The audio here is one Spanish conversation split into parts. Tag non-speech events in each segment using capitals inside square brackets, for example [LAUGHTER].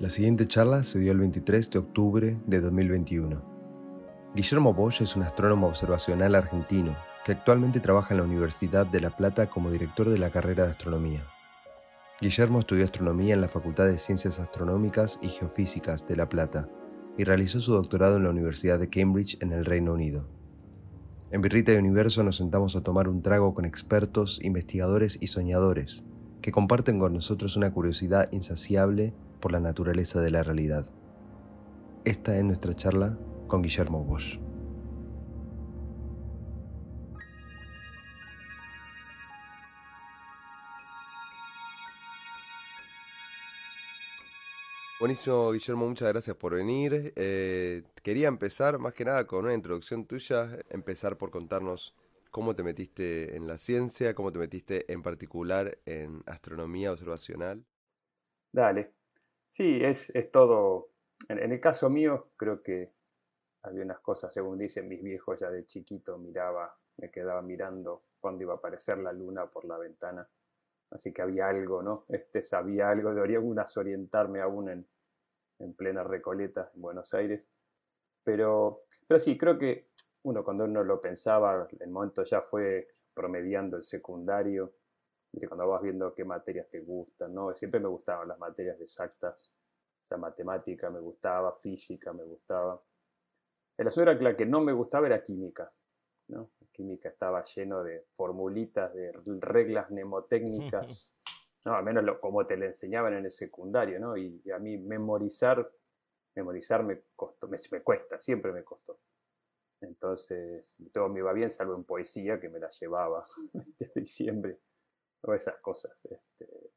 La siguiente charla se dio el 23 de octubre de 2021. Guillermo Bosch es un astrónomo observacional argentino que actualmente trabaja en la Universidad de La Plata como director de la carrera de astronomía. Guillermo estudió astronomía en la Facultad de Ciencias Astronómicas y Geofísicas de La Plata y realizó su doctorado en la Universidad de Cambridge en el Reino Unido. En Birrita y Universo nos sentamos a tomar un trago con expertos, investigadores y soñadores que comparten con nosotros una curiosidad insaciable por la naturaleza de la realidad. Esta es nuestra charla con Guillermo Bosch. Buenísimo, Guillermo, muchas gracias por venir. Eh, quería empezar más que nada con una introducción tuya, empezar por contarnos cómo te metiste en la ciencia, cómo te metiste en particular en astronomía observacional. Dale. Sí, es, es todo. En, el caso mío, creo que había unas cosas, según dicen mis viejos, ya de chiquito miraba, me quedaba mirando cuando iba a aparecer la luna por la ventana. Así que había algo, ¿no? Este sabía algo, debería algunas orientarme aún en, en plena Recoleta, en Buenos Aires. Pero, pero sí, creo que uno cuando uno lo pensaba, el momento ya fue promediando el secundario, cuando vas viendo qué materias te gustan, ¿no? Siempre me gustaban las materias exactas, la matemática me gustaba, física me gustaba. El asunto era que la que no me gustaba era química, ¿no? química estaba lleno de formulitas, de reglas mnemotécnicas, [LAUGHS] no, al menos como te le enseñaban en el secundario, ¿no? Y, a mí memorizar, memorizar me costó, me cuesta, siempre me costó. Entonces, todo me iba bien, salvo en poesía, que me la llevaba [LAUGHS] de diciembre, o esas cosas. Este.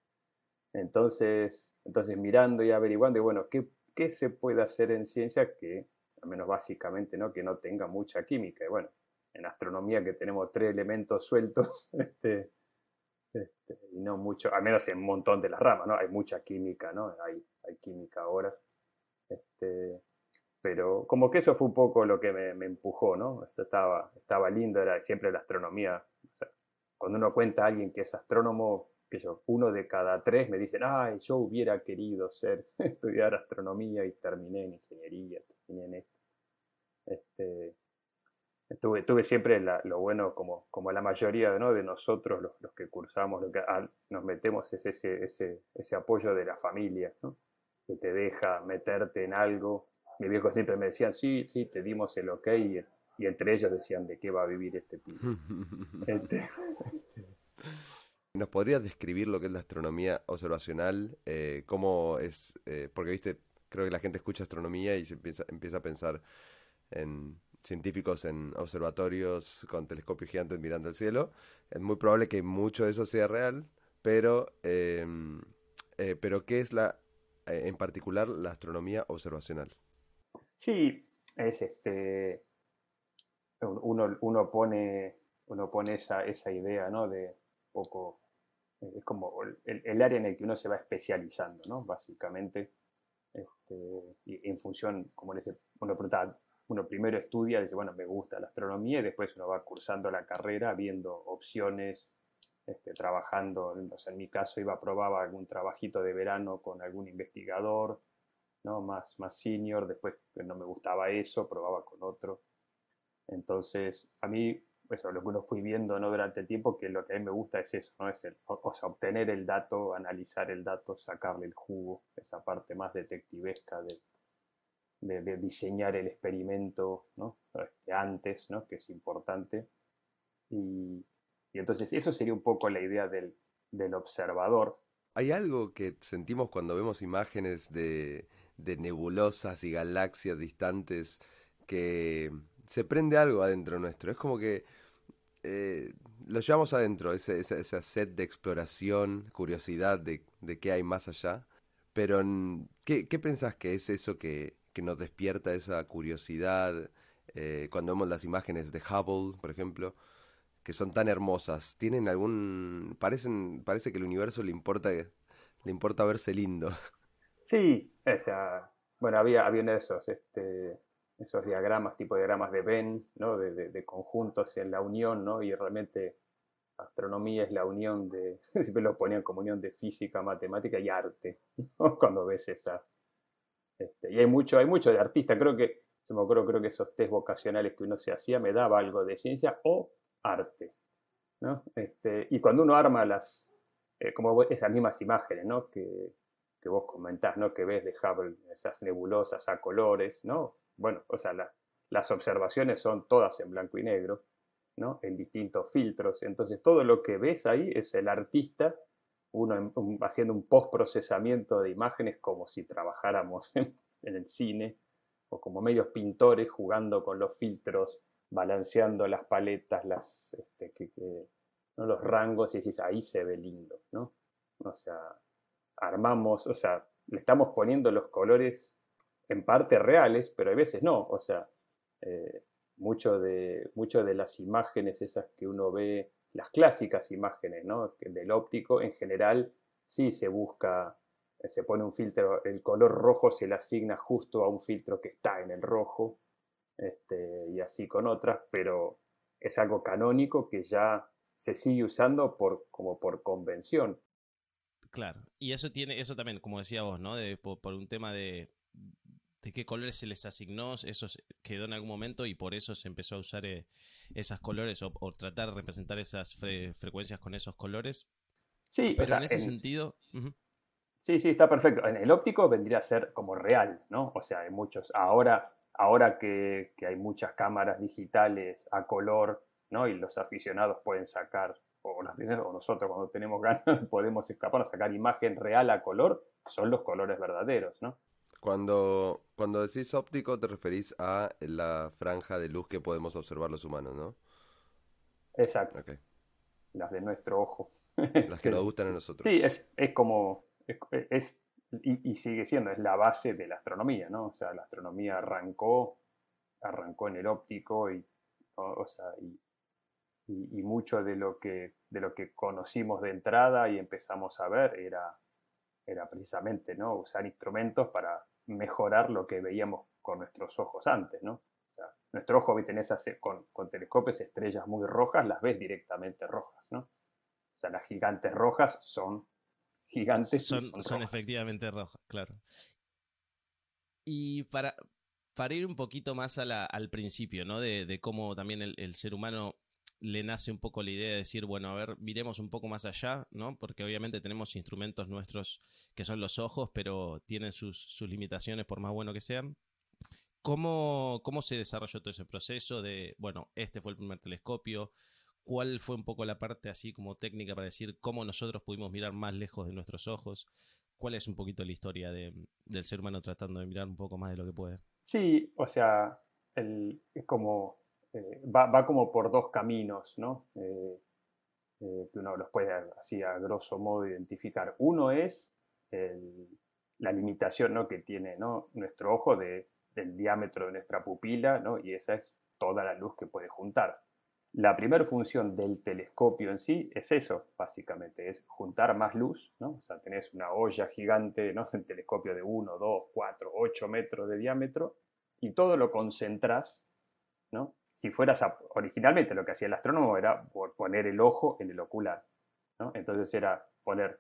Entonces, entonces, mirando y averiguando, y bueno, ¿qué, ¿qué, se puede hacer en ciencia que, al menos básicamente, ¿no? que no tenga mucha química? Y bueno, en astronomía que tenemos tres elementos sueltos, [LAUGHS] este, este, y no mucho, al menos en un montón de las ramas, ¿no? Hay mucha química, ¿no? Hay, química ahora. Este, pero como que eso fue un poco lo que me, empujó, ¿no? Estaba, estaba lindo, era siempre la astronomía. Cuando uno cuenta a alguien que es astrónomo, que yo, uno de cada tres me dicen, ay, yo hubiera querido ser, [LAUGHS] estudiar astronomía y terminé en ingeniería, terminé en esto. Este, tuve, siempre lo bueno, como, como la mayoría ¿no? de nosotros, los, que cursamos, lo que nos metemos es ese, ese, ese apoyo de la familia, ¿no? que te deja meterte en algo mi viejo siempre me decían, sí, sí, te dimos el ok, y, entre ellos decían, ¿de qué va a vivir este pibe? [LAUGHS] Este, ¿Nos podrías describir lo que es la astronomía observacional? Eh, ¿Cómo es? Eh, porque, viste, creo que la gente escucha astronomía y se empieza, empieza a pensar en científicos en observatorios con telescopios gigantes mirando el cielo. Es muy probable que mucho de eso sea real, pero, em, eh, pero ¿qué es la, en particular la astronomía observacional? Sí, es este. Uno, uno pone, uno pone esa, esa idea, ¿no? De poco. Es como el, área en el que uno se va especializando, ¿no? Básicamente. Este, y en función, como dice, uno, uno primero estudia, dice, bueno, me gusta la astronomía, y después uno va cursando la carrera, viendo opciones, este, trabajando, en mi caso iba a probar algún trabajito de verano con algún investigador, ¿no? más, más senior, después no me gustaba eso, probaba con otro. Entonces, a mí, eso, lo que uno fui viendo ¿no? durante el tiempo, que lo que a mí me gusta es eso, ¿no? es el, o, sea, obtener el dato, analizar el dato, sacarle el jugo, esa parte más detectivesca de, de, diseñar el experimento ¿no? Este, antes, ¿no? que es importante. Y, y, entonces eso sería un poco la idea del, del observador. Hay algo que sentimos cuando vemos imágenes de, de nebulosas y galaxias distantes que se prende algo adentro nuestro. Es como que eh, lo llevamos adentro, esa, esa, sed de exploración, curiosidad de, de qué hay más allá. Pero, ¿qué, qué pensás que es eso que, que nos despierta esa curiosidad eh, cuando vemos las imágenes de Hubble, por ejemplo? que son tan hermosas, tienen algún parecen parece que el universo le importa le importa verse lindo. Sí, o sea, bueno, había, había esos, este, esos diagramas, tipo diagramas de Venn, ¿no? De, de, conjuntos en la unión, ¿no? Y realmente astronomía es la unión de, [LAUGHS] siempre lo ponían como unión de física, matemática y arte, [LAUGHS] ¿no? Cuando ves esa, Este, y hay mucho, hay mucho de artista, creo que, me creo que esos test vocacionales que uno se hacía me daba algo de ciencia o arte. ¿no? Este, y cuando uno arma las, eh, como esas mismas imágenes ¿no? que, que, vos comentás, ¿no? que ves de Hubble, esas nebulosas a colores, ¿no? Bueno, o sea, las observaciones son todas en blanco y negro, ¿no? en distintos filtros, entonces todo lo que ves ahí es el artista uno haciendo un post-procesamiento de imágenes como si trabajáramos [LAUGHS] en, el cine, o como medios pintores jugando con los filtros, balanceando las paletas, las, este, los rangos, y decís, ahí se ve lindo, ¿no? O sea, armamos, o sea, le estamos poniendo los colores en parte reales, pero a veces no, o sea, eh, de, de las imágenes esas que uno ve las clásicas imágenes ¿no? del óptico, en general sí se busca, eh, se pone un filtro, el color rojo se le asigna justo a un filtro que está en el rojo, este, y así con otras, pero es algo canónico que ya se sigue usando por, como por convención. Claro, y eso tiene, eso también, como decía vos, ¿no? Por un tema de de qué colores se les asignó, eso quedó en algún momento y por eso se empezó a usar eh, esos colores o, tratar de representar esas frecuencias con esos colores. Sí, pero en ese sentido... Sí, sí, está perfecto. En el óptico vendría a ser como real, ¿no? O sea, hay muchos... Ahora, ahora que, hay muchas cámaras digitales a color, ¿no? Y los aficionados pueden sacar, o, o nosotros cuando tenemos ganas [LAUGHS] podemos escapar a sacar imagen real a color, son los colores verdaderos, ¿no? Cuando, cuando decís óptico te referís a la franja de luz que podemos observar los humanos, ¿no? Exacto. Las de nuestro ojo. Las que [LAUGHS] nos gustan a nosotros. Sí, es, es como, es, y, sigue siendo, es la base de la astronomía, ¿no? O sea, la astronomía arrancó, arrancó en el óptico y, o, sea, y, y, mucho de lo, que, de lo que conocimos de entrada y empezamos a ver era, era precisamente, ¿no? Usar instrumentos para mejorar lo que veíamos con nuestros ojos antes, ¿no? O sea, nuestro ojo, en esas, con, con telescopios, estrellas muy rojas, las ves directamente rojas, ¿no? O sea, las gigantes rojas son gigantes. Son, son, efectivamente rojas, claro. Y para, para ir un poquito más al principio, ¿no? De, de cómo también el, el, ser humano le nace un poco la idea de decir, bueno, a ver, miremos un poco más allá, ¿no? Porque obviamente tenemos instrumentos nuestros que son los ojos, pero tienen sus, limitaciones por más bueno que sean. ¿Cómo, ¿Cómo se desarrolló todo ese proceso de, bueno, este fue el primer telescopio? ¿Cuál fue un poco la parte así como técnica para decir cómo nosotros pudimos mirar más lejos de nuestros ojos? ¿Cuál es un poquito la historia del ser humano tratando de mirar un poco más de lo que puede? Sí, o sea, el, como eh, va, como por dos caminos, ¿no? Eh, eh, que uno los puede así a grosso modo identificar. Uno es la limitación ¿no? que tiene ¿no? nuestro ojo de, del diámetro de nuestra pupila, ¿no? y esa es toda la luz que puede juntar. La primera función del telescopio en sí es eso, básicamente, es juntar más luz, ¿no? O sea, tenés una olla gigante, ¿no? [LAUGHS] Un telescopio de 1, 2, 4, 8 metros de diámetro, y todo lo concentras, ¿no? Si fueras originalmente lo que hacía el astrónomo era poner el ojo en el ocular. ¿no? Entonces era poner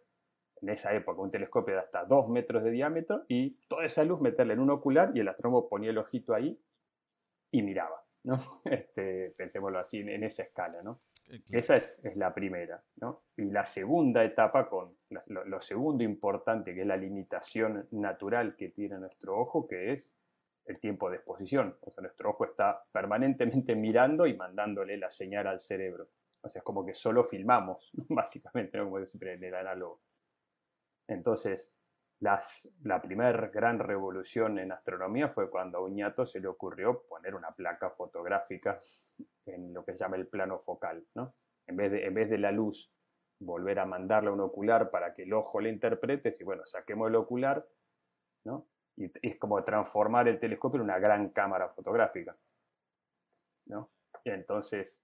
en esa época un telescopio de hasta 2 metros de diámetro y toda esa luz meterla en un ocular y el astrónomo ponía el ojito ahí y miraba. ¿no? [LAUGHS] Este, pensémoslo así, en esa escala. ¿no? Eh, esa es, es, la primera. ¿no? Y la segunda etapa, con lo, lo segundo importante, que es la limitación natural que tiene nuestro ojo, que es el tiempo de exposición. O sea, nuestro ojo está permanentemente [LAUGHS] mirando y mandándole la señal al cerebro. O sea, es como que solo filmamos, [LAUGHS] básicamente, ¿no? como siempre en el análogo. Entonces, las, la primera gran revolución en astronomía fue cuando a Uñato se le ocurrió poner una placa fotográfica en lo que se llama el plano focal. ¿no? En, vez de, en vez de la luz, volver a mandarle a un ocular para que el ojo le interprete, si bueno, saquemos el ocular, ¿no? Y es como transformar el telescopio en una gran cámara fotográfica. ¿no? Y entonces,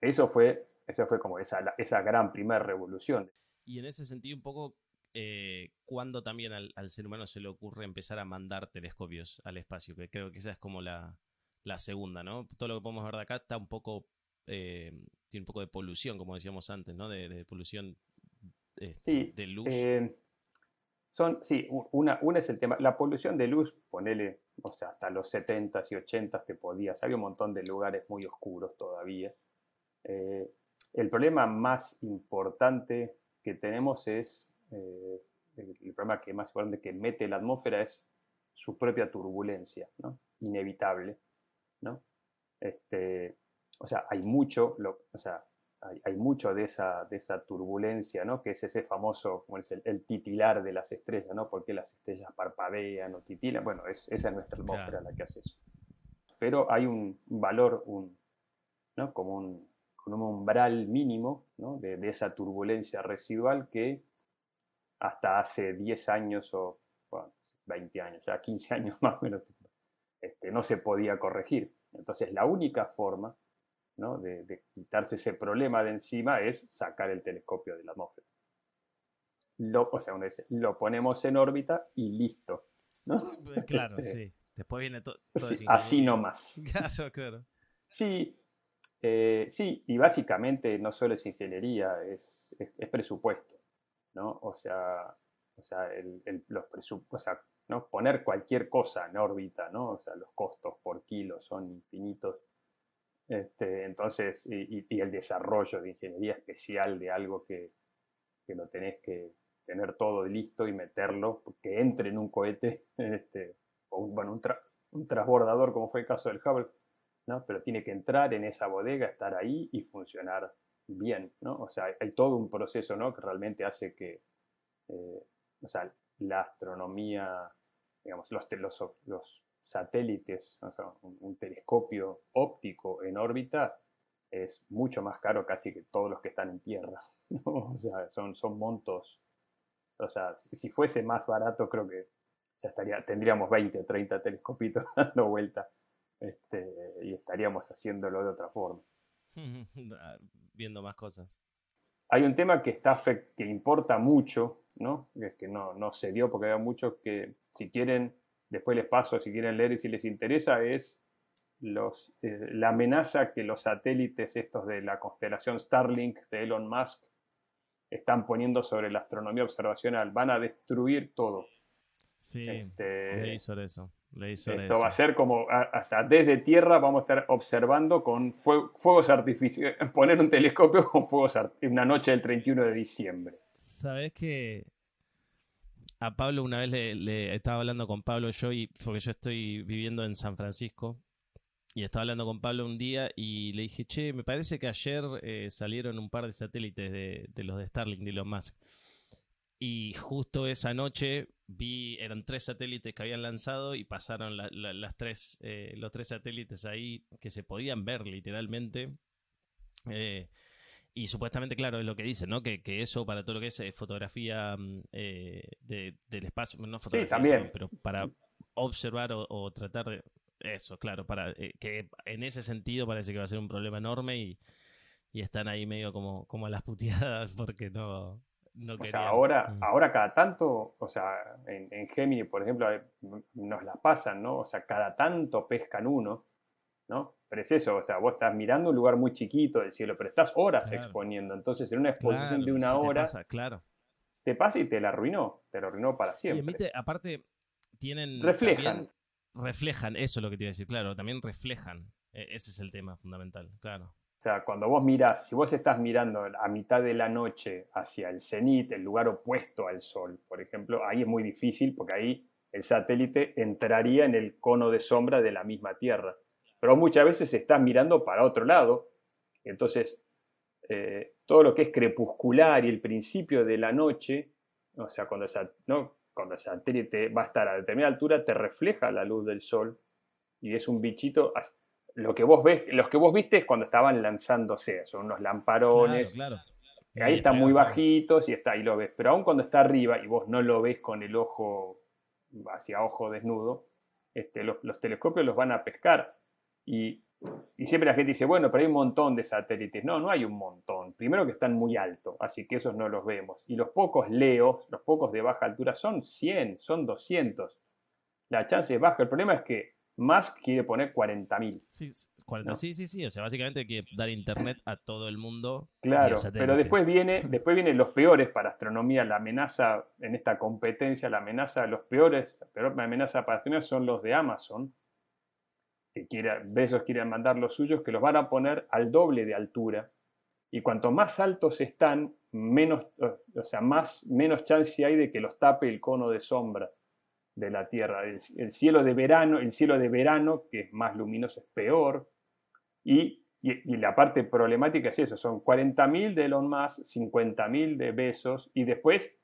eso fue, esa fue como esa, esa gran primera revolución. Y en ese sentido, un poco, eh, ¿cuándo también al, ser humano se le ocurre empezar a mandar telescopios al espacio? Que creo que esa es como la, la segunda, ¿no? Todo lo que podemos ver de acá está un poco, eh, tiene un poco de polución, como decíamos antes, ¿no? De, polución este, de luz. Son, sí, una, una es el tema, la polución de luz, ponele, o sea, hasta los 70s y 80s te podías, había un montón de lugares muy oscuros todavía. Eh, el problema más importante que tenemos es, eh, el, problema que más importante que mete la atmósfera es su propia turbulencia, ¿no? Inevitable, ¿no? Este, o sea, hay mucho, o sea, hay, mucho de esa, de esa turbulencia, ¿no? Que es ese famoso, como es el, titilar de las estrellas, ¿no? Porque las estrellas parpadean o titilan. Bueno, es, esa es nuestra atmósfera la que hace eso. Pero hay un valor, un, ¿no? Como un, un umbral mínimo, ¿no? de, esa turbulencia residual que hasta hace 10 años o 20 años, ya 15 años [LAUGHS] más o menos, este, no se podía corregir. Entonces, la única forma de, quitarse ese problema de encima es sacar el telescopio de la atmósfera. Lo, o sea, lo ponemos en órbita y listo. ¿no? Eh, claro, [LAUGHS] sí. Después viene todo. así nomás. [LAUGHS] Claro, claro. Sí, eh, sí, y básicamente no solo es ingeniería, es, es, presupuesto, ¿no? O sea, o sea, el, los o sea ¿no? poner cualquier cosa en órbita, ¿no? O sea, los costos por kilo son infinitos este, entonces, y, el desarrollo de ingeniería especial de algo que, que, lo tenés que tener todo listo y meterlo, que entre en un cohete, [LAUGHS] este, o un, bueno, un, transbordador como fue el caso del Hubble, ¿no? pero tiene que entrar en esa bodega, estar ahí y funcionar bien, ¿no? O sea, hay, todo un proceso, ¿no? Que realmente hace que, eh, o sea, la astronomía, digamos, los, los, los satélites, un, telescopio óptico en órbita es mucho más caro casi que todos los que están en tierra. [LAUGHS] O sea, son, son montos. O sea, si fuese más barato, creo que ya estaría, tendríamos 20 o 30 telescopitos [LAUGHS] dando vuelta este, y estaríamos haciéndolo de otra forma. [LAUGHS] Viendo más cosas. Hay un tema que, está, que importa mucho, ¿no? Es que no, no se dio porque hay muchos que si quieren después les paso si quieren leer y si les interesa, es los, eh, la amenaza que los satélites estos de la constelación Starlink de Elon Musk están poniendo sobre la astronomía observacional. Van a destruir todo. Sí, este, leí sobre eso. esto va a ser como, hasta desde tierra vamos a estar observando con fuegos artificiales, [LAUGHS] poner un telescopio con fuegos una noche del 31 de diciembre. Sabes que a Pablo una vez le, estaba hablando con Pablo yo, y, porque yo estoy viviendo en San Francisco, y estaba hablando con Pablo un día y le dije, che, me parece que ayer eh, salieron un par de satélites de, los de Starlink, de Elon Musk. Y justo esa noche vi, eran tres satélites que habían lanzado y pasaron las tres, eh, los tres satélites ahí que se podían ver literalmente. Eh, y supuestamente, claro, es lo que dicen, ¿no? Que, que eso para todo lo que es eh, fotografía mm, eh, del espacio, no fotografía, sí, también. pero para observar o, tratar de eso, claro, para eh, que en ese sentido parece que va a ser un problema enorme y, y están ahí medio como, como a las puteadas [LAUGHS] porque no, no o sea, ahora, mm. ahora cada tanto, o sea, en, en Gemini, por ejemplo, nos la pasan, ¿no? O sea, cada tanto pescan uno ¿no? Pero es eso, o sea, vos estás mirando un lugar muy chiquito del cielo, pero estás horas exponiendo. Entonces, en una exposición de una hora, te pasa, claro. te pasa y te la arruinó, te la arruinó para siempre. Y aparte, tienen. Reflejan. reflejan, eso es lo que te iba a decir, claro, también reflejan. E, ese es el tema fundamental, claro. O sea, cuando vos mirás, si vos estás mirando a mitad de la noche hacia el cenit, el lugar opuesto al sol, por ejemplo, ahí es muy difícil porque ahí el satélite entraría en el cono de sombra de la misma Tierra pero muchas veces estás mirando para otro lado. Entonces, eh, todo lo que es crepuscular y el principio de la noche, o sea, cuando, ¿no? cuando el satélite va a estar a determinada altura, te refleja la luz del sol y es un bichito. Lo que vos ves, los que vos viste es cuando estaban lanzándose, son unos lamparones. Claro, Ahí están muy bajitos y está ahí lo ves. Pero aún cuando está arriba y vos no lo ves con el ojo hacia ojo desnudo, este, los telescopios los van a pescar y, siempre la gente dice, bueno, pero hay un montón de satélites. No, no hay un montón. Primero que están muy altos, así que esos no los vemos. Y los pocos leos, los pocos de baja altura, son 100, son 200. La chance es baja. El problema es que Musk quiere poner 40.000. Sí, sí, sí, sí, o sea, básicamente quiere dar internet a todo el mundo. Claro, pero después viene, [LAUGHS] después vienen los peores para astronomía, la amenaza en esta competencia, la amenaza, los peores, la peor amenaza para astronomía son los de Amazon, que quiere, Besos quieren mandar los suyos, que los van a poner al doble de altura. Y cuanto más altos están, menos, o sea, más, menos chance hay de que los tape el cono de sombra de la Tierra. El, cielo de verano, el cielo de verano, que es más luminoso, es peor. Y, la parte problemática es eso, son 40.000 de Elon Musk, 50.000 de Besos, y después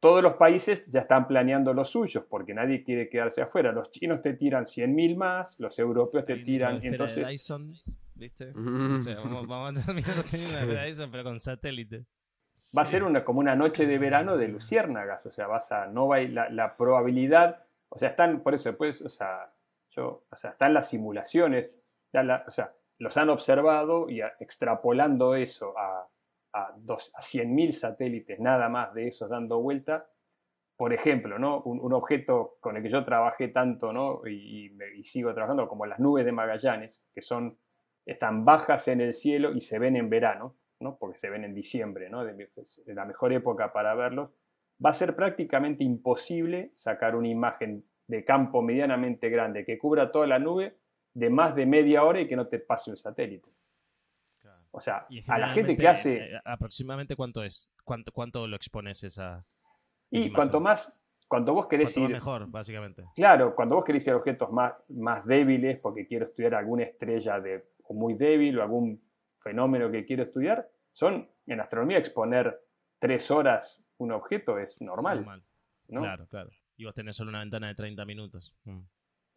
todos los países ya están planeando los suyos, porque nadie quiere quedarse afuera. Los chinos te tiran 100.000 más, los europeos te tiran... Entonces... ¿viste? [LAUGHS] vamos, a terminar teniendo una [LAUGHS] Dyson, pero con satélite. Va a ser una, como una noche de verano de luciérnagas, o sea, vas a, no va la, la probabilidad, o sea, están, por eso, pues, o sea, yo, o sea, están las simulaciones, o sea, los han observado y extrapolando eso a, a, dos, a 100.000 satélites, nada más de esos dando vuelta, por ejemplo, ¿no? Un, objeto con el que yo trabajé tanto ¿no? y, sigo trabajando, como las nubes de Magallanes, que son, están bajas en el cielo y se ven en verano, porque se ven en diciembre, ¿no? de, la mejor época para verlos, va a ser prácticamente imposible sacar una imagen de campo medianamente grande que cubra toda la nube de más de media hora y que no te pase un satélite. O sea, a la gente que hace... Eh, ¿Aproximadamente cuánto es? ¿Cuánto, cuánto lo expones esa... Y cuanto más, cuando vos querés ir... mejor, básicamente. Claro, cuando vos querés ir a objetos más, más débiles, porque quiero estudiar alguna estrella de, muy débil o algún fenómeno que quiero estudiar, son, en astronomía, exponer tres horas un objeto es normal. Claro, claro. Y vos tenés solo una ventana de 30 minutos. Mm.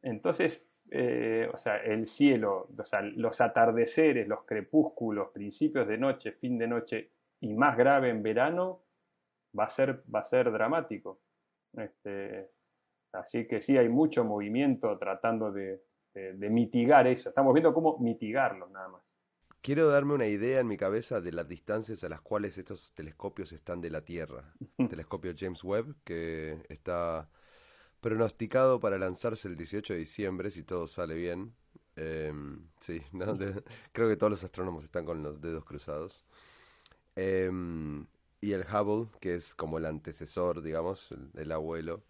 Entonces, eh, o sea, el cielo, o sea, los atardeceres, los crepúsculos, principios de noche, fin de noche y más grave en verano, va a ser, va a ser dramático. Este, así que sí, hay mucho movimiento tratando de mitigar eso. Estamos viendo cómo mitigarlo nada más. Quiero darme una idea en mi cabeza de las distancias a las cuales estos telescopios están de la Tierra. El [LAUGHS] telescopio James Webb, que está pronosticado para lanzarse el 18 de diciembre, si todo sale bien. Em, sí, [LAUGHS] creo que todos los astrónomos están con los dedos cruzados. Em, y el Hubble, que es como el antecesor, digamos, el, abuelo.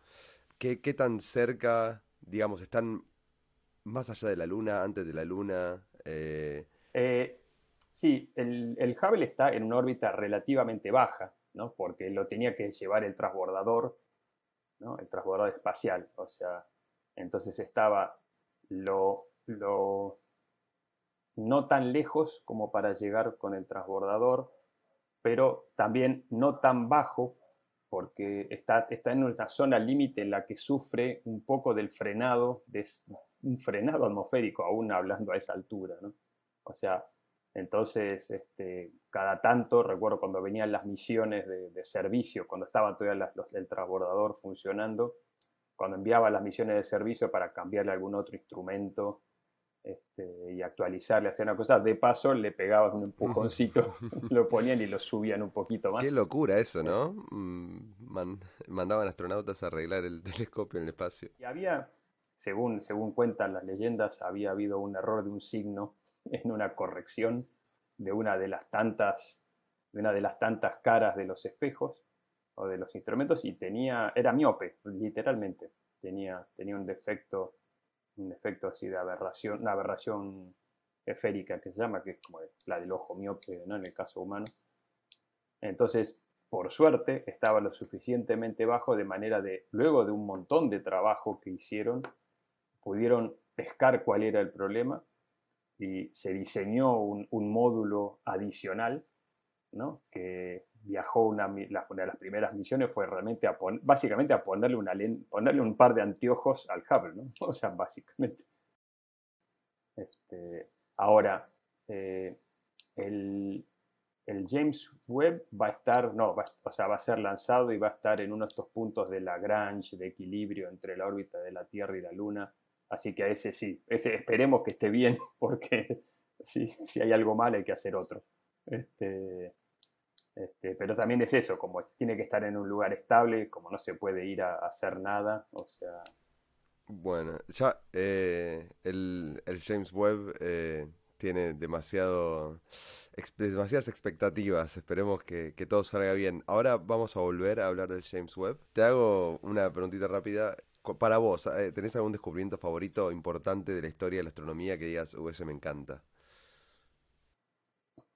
¿Qué, ¿Qué, tan cerca, digamos, están más allá de la Luna, antes de la Luna? Eh, eh, sí, el, el, Hubble está en una órbita relativamente baja, ¿no? porque lo tenía que llevar el transbordador, el transbordador espacial. O sea, entonces estaba lo no tan lejos como para llegar con el transbordador, pero también no tan bajo porque está, está en una zona límite en la que sufre un poco del frenado, de, un frenado atmosférico, aún hablando a esa altura. ¿no? O sea, entonces, este, cada tanto, recuerdo cuando venían las misiones de, servicio, cuando estaban todavía los, el transbordador funcionando, cuando enviaba las misiones de servicio para cambiarle algún otro instrumento este, y actualizarle, hacer una cosa, de paso le pegaban un empujoncito, [LAUGHS] [LAUGHS] lo ponían y lo subían un poquito más. Qué locura eso, ¿no? Mm, mandaban astronautas a arreglar el [LAUGHS] telescopio en el espacio. Y había, según, según cuentan las leyendas, había habido un error de un signo en una corrección de una de las tantas, de una de las tantas caras de los espejos o de los instrumentos y tenía, era miope, literalmente. Tenía, tenía un defecto, un defecto así de aberración, una aberración esférica que se llama, que es como la del ojo miope, ¿no? En el caso humano. Entonces, por suerte, estaba lo suficientemente bajo de manera de, luego de un montón de trabajo que hicieron, pudieron pescar cuál era el problema y se diseñó un, módulo adicional, ¿no? que viajó una, de las primeras misiones fue realmente a básicamente a ponerle, una ponerle un par de anteojos al Hubble, ¿no? [LAUGHS] o sea, básicamente. Este, ahora, eh, el, James Webb va a estar, no, o sea, va a ser lanzado y va a estar en uno de estos puntos de Lagrange, de equilibrio entre la órbita de la Tierra y la Luna, Así que a ese sí, ese esperemos que esté bien, [LAUGHS] porque si, si hay algo mal hay que hacer otro. Este, este, pero también es eso, como tiene que estar en un lugar estable, como no se puede ir a, hacer nada, o sea... Bueno, ya eh, el, James Webb eh, tiene demasiado, demasiadas expectativas. Esperemos que, todo salga bien. Ahora vamos a volver a hablar del James Webb. Te hago una preguntita rápida. Para vos, eh, ¿tenés algún descubrimiento favorito importante de la historia de la astronomía que digas, uh, ese me encanta?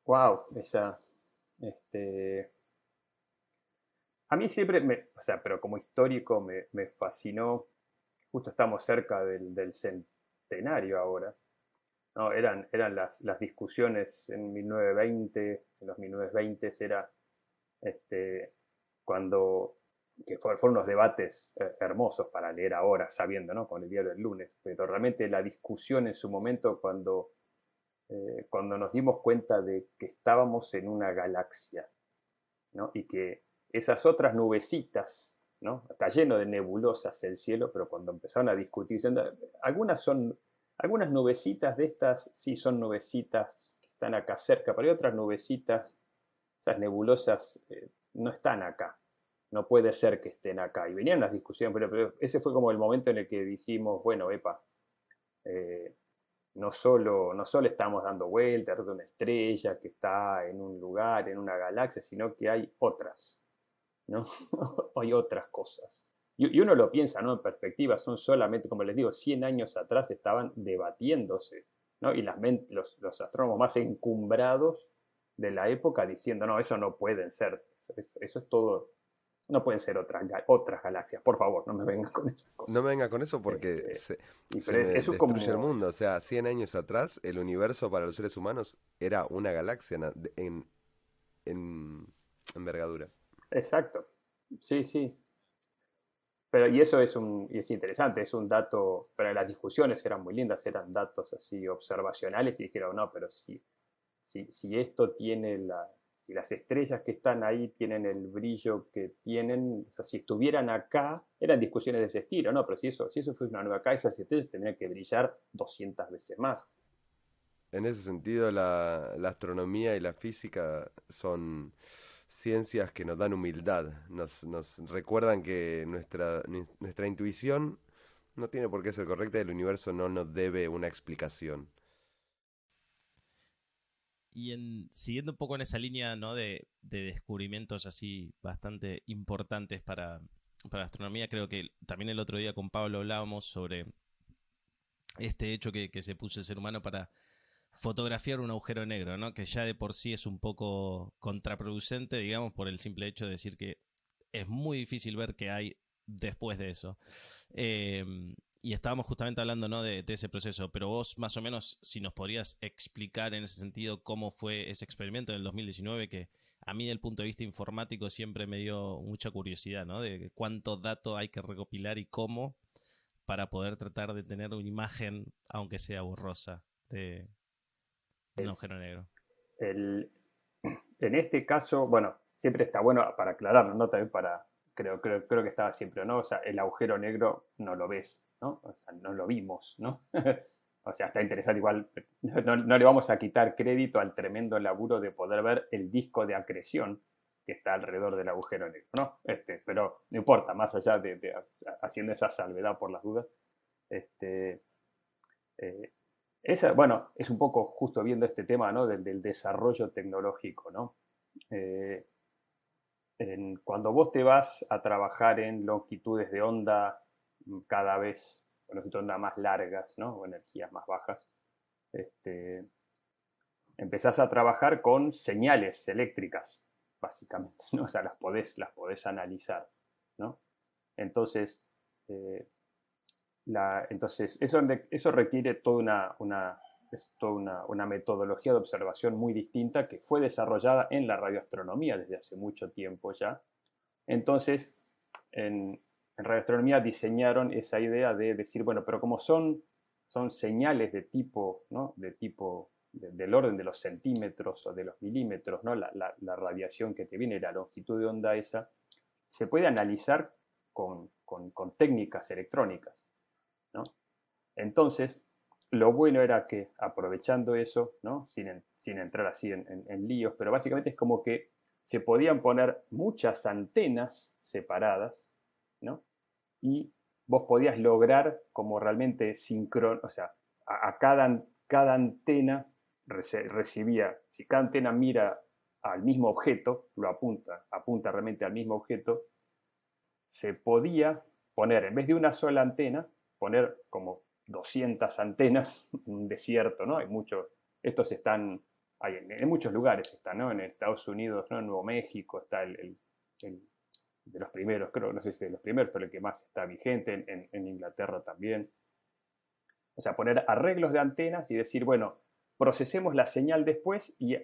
Wow, esa. Este, a mí siempre, o sea, pero como histórico me, me fascinó justo estamos cerca del, centenario ahora. No, eran, eran las, las, discusiones en 1920, en los 1920 era este, cuando, que fueron unos debates eh, hermosos para leer ahora, sabiendo, ¿no? Con el diario del lunes, pero realmente la discusión en su momento cuando, eh, cuando nos dimos cuenta de que estábamos en una galaxia, ¿no? Y que esas otras nubecitas Está lleno de nebulosas el cielo, pero cuando empezaron a discutir, algunas son, algunas nubecitas de estas sí son nubecitas que están acá cerca, pero hay otras nubecitas, esas nebulosas eh, no están acá, no puede ser que estén acá. Y venían las discusiones, pero, ese fue como el momento en el que dijimos, bueno, epa, eh, no solo, no solo estamos dando vueltas de una estrella que está en un lugar, en una galaxia, sino que hay otras. ¿no? [LAUGHS] hay otras cosas. Y, uno lo piensa, ¿no? En perspectiva, son solamente, como les digo, 100 años atrás estaban debatiéndose, ¿no? Y las, los, los astrónomos más encumbrados de la época diciendo, no, eso no pueden ser, eso es todo, no pueden ser otras, otras galaxias, por favor, no me venga con eso. No me venga con eso porque este, se, destruye el mundo, o sea, 100 años atrás el universo para los seres humanos era una galaxia en, en envergadura. Exacto. Sí, sí. Pero, y eso es, un, y es interesante, es un dato, pero las discusiones eran muy lindas, eran datos así observacionales y dijeron, no, pero si, si, si esto tiene la, si las estrellas que están ahí tienen el brillo que tienen, o sea, si estuvieran acá, eran discusiones de ese estilo, ¿no? Pero si eso, si eso fuese una nueva acá, esas estrellas tendrían que brillar 200 veces más. En ese sentido, la, la astronomía y la física son ciencias que nos dan humildad, nos, nos recuerdan que nuestra, nuestra intuición no tiene por qué ser correcta y el universo no nos debe una explicación. Y en, siguiendo un poco en esa línea ¿no? de, descubrimientos así bastante importantes para, para la astronomía, creo que también el otro día con Pablo hablábamos sobre este hecho que, que se puso el ser humano para fotografiar un agujero negro, ¿no? Que ya de por sí es un poco contraproducente, digamos, por el simple hecho de decir que es muy difícil ver qué hay después de eso. Em, y estábamos justamente hablando ¿no? de, ese proceso, pero vos más o menos, si nos podrías explicar en ese sentido cómo fue ese experimento en el 2019, que a mí del punto de vista informático siempre me dio mucha curiosidad, ¿no? De cuánto dato hay que recopilar y cómo para poder tratar de tener una imagen, aunque sea borrosa, de, un agujero negro. El, en este caso, bueno, siempre está bueno para aclararlo, ¿no? También para, creo, creo, creo que estaba siempre, ¿no? O sea, el agujero negro no lo ves, ¿no? No lo vimos, ¿no? [LAUGHS] o sea, está interesante igual, [LAUGHS] no, le vamos a quitar crédito al tremendo laburo de poder ver el disco de acreción que está alrededor del agujero negro, ¿no? Este, pero no importa, más allá de, haciendo esa salvedad por las dudas, este, eh, esa, bueno, es un poco justo viendo este tema ¿no? del, desarrollo tecnológico. ¿no? Eh, cuando vos te vas a trabajar en longitudes de onda cada vez, longitudes de onda más largas, ¿no? o energías más bajas, este, empezás a trabajar con señales eléctricas, básicamente, ¿no? o sea, las podés, las podés analizar. ¿no? Entonces, eh, entonces, eso, eso requiere toda, una, una, toda una, metodología de observación muy distinta que fue desarrollada en la radioastronomía desde hace mucho tiempo ya. Entonces, en, en radioastronomía diseñaron esa idea de decir, bueno, pero como son, son señales de tipo, ¿no? de tipo del orden de los centímetros o de los milímetros, ¿no? La, la, radiación que te viene, la longitud de onda esa, se puede analizar con, con, con técnicas electrónicas. Entonces, lo bueno era que aprovechando eso, ¿no? sin, entrar así en, líos, pero básicamente es como que se podían poner muchas antenas separadas, ¿no? Y vos podías lograr como realmente sincron, o sea, a, cada, cada antena recibía, si cada antena mira al mismo objeto, lo apunta, apunta realmente al mismo objeto, se podía poner, en vez de una sola antena, poner como 200 antenas en un desierto, ¿no? Hay muchos, estos están, hay en, muchos lugares están, ¿no? En Estados Unidos, ¿no? En Nuevo México está el, de los primeros, creo, no sé si de los primeros, pero el que más está vigente, en Inglaterra también. O sea, poner arreglos de antenas y decir, bueno, procesemos la señal después y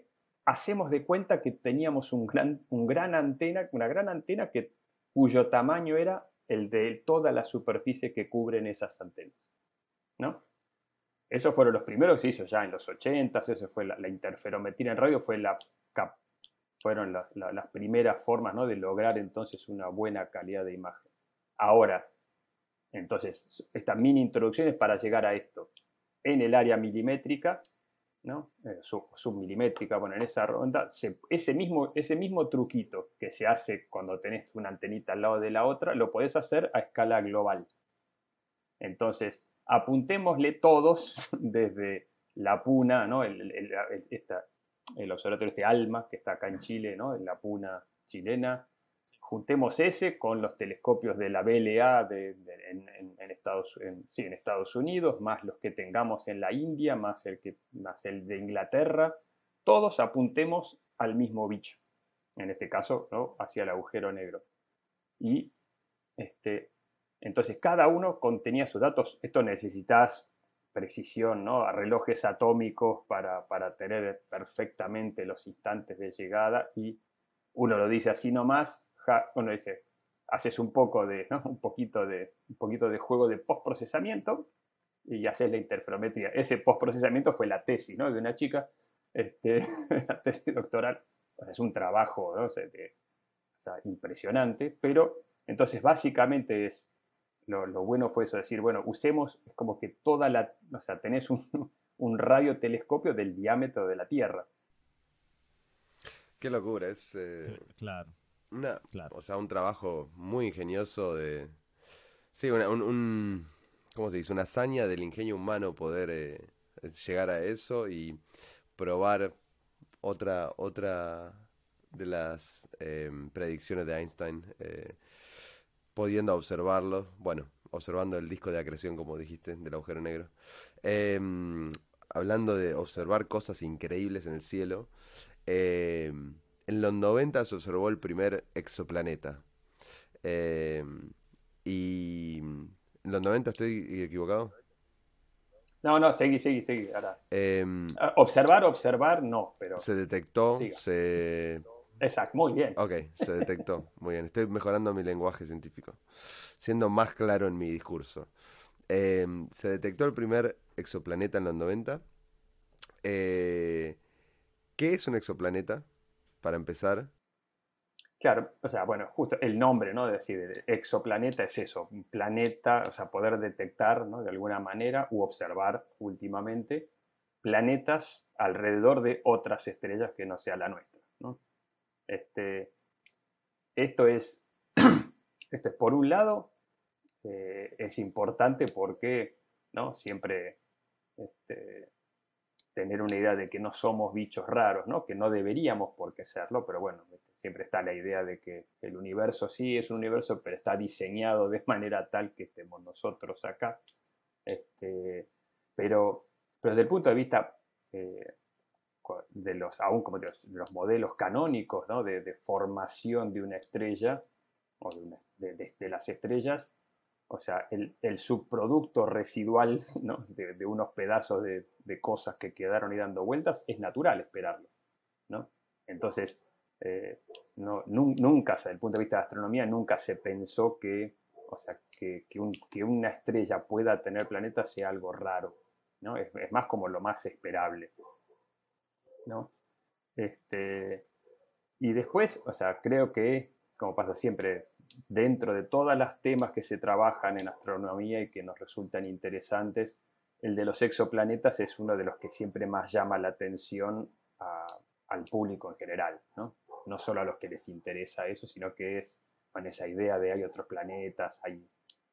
hacemos de cuenta que teníamos un gran, un gran antena, una gran antena que, cuyo tamaño era el de toda la superficie que cubren esas antenas. ¿no? Esos fueron los primeros que se hizo ya en los 80, eso fue la, interferometría en radio, fue la, fueron las primeras formas ¿no? de lograr entonces una buena calidad de imagen. Ahora, entonces, esta mini introducción es para llegar a esto. En el área milimétrica, ¿no? Eh, submilimétrica, bueno, en esa ronda, ese, mismo, ese mismo truquito que se hace cuando tenés una antenita al lado de la otra, lo podés hacer a escala global. Entonces, apuntémosle todos [LAUGHS] desde la Puna, ¿no? el observatorio este ALMA, que está acá en Chile, ¿no? en la Puna chilena, juntemos ese con los telescopios de la BLA en, Estados, en, Estados, Unidos, más los que tengamos en la India, más el, que, más el de Inglaterra, todos apuntemos al mismo bicho, en este caso ¿no? hacia el agujero negro. Y este, entonces cada uno contenía sus datos. Esto necesitas precisión, ¿no? A relojes atómicos para, para tener perfectamente los instantes de llegada y uno lo dice así nomás, uno dice, haces un poco de, [LAUGHS] un poquito de, un poquito de juego de postprocesamiento y haces la interferometría. Ese postprocesamiento fue la tesis, ¿no? De una chica, este, [LAUGHS] la tesis doctoral. es un trabajo, ¿no? impresionante, pero entonces básicamente es, lo, bueno fue eso, decir, bueno, usemos, es como que toda la, o sea, tenés un, [LAUGHS] un radiotelescopio del diámetro de la Tierra. Qué locura, es... Eh, claro. Una, O sea, un trabajo muy ingenioso de... Sí, una, un, ¿Cómo se dice? Una hazaña del ingenio humano poder eh, llegar a eso y probar otra, otra de las predicciones de Einstein, eh, pudiendo observarlo, bueno, observando el disco de acreción, como dijiste, del agujero negro. Em, hablando de observar cosas increíbles en el cielo, em, en los 90 se observó el primer exoplaneta. Eh, y en los 90 estoy equivocado. No, no, seguí, seguí, seguí. Em, ah, observar, observar, no, pero. Se detectó, se. Exacto, muy bien. Ok, se detectó. Muy bien. Estoy mejorando mi lenguaje científico. Siendo más claro en mi discurso. Em, se detectó el primer exoplaneta en los 90. Eh, ¿Qué es un exoplaneta? para empezar? Claro, o sea, bueno, justo el nombre, ¿no? De decir, exoplaneta es eso, un planeta, o sea, poder detectar, ¿no? De alguna manera, u observar últimamente planetas alrededor de otras estrellas que no sea la nuestra, ¿no? Este, esto es, [CLEARS THROAT] esto es, por un lado, eh, es importante porque, ¿no? Siempre, este, tener una idea de que no somos bichos raros, ¿no? que no deberíamos por qué serlo, pero bueno, siempre está la idea de que el universo sí es un universo, pero está diseñado de [LAUGHS] manera tal que estemos nosotros acá. Este, pero, pero desde el punto de vista eh, de los, aún como de los, modelos canónicos ¿no? de, formación de una estrella, o de, de las estrellas, o sea, el, subproducto residual [LAUGHS] de, unos pedazos de, cosas que quedaron y dando vueltas, es natural esperarlo. ¿no? Entonces, eh, nunca, desde el punto de vista de astronomía, nunca se pensó que, o sea, que, una estrella pueda tener planetas sea algo raro. ¿no? Es, más como lo más esperable. ¿No? Este, y después, o sea, creo que, como pasa siempre dentro de todas las temas que se trabajan en astronomía y que nos resultan interesantes, el de los exoplanetas es uno de los que siempre más llama la atención al público en general, ¿no? no solo a los que les interesa eso, sino que es esa idea de hay otros planetas, hay,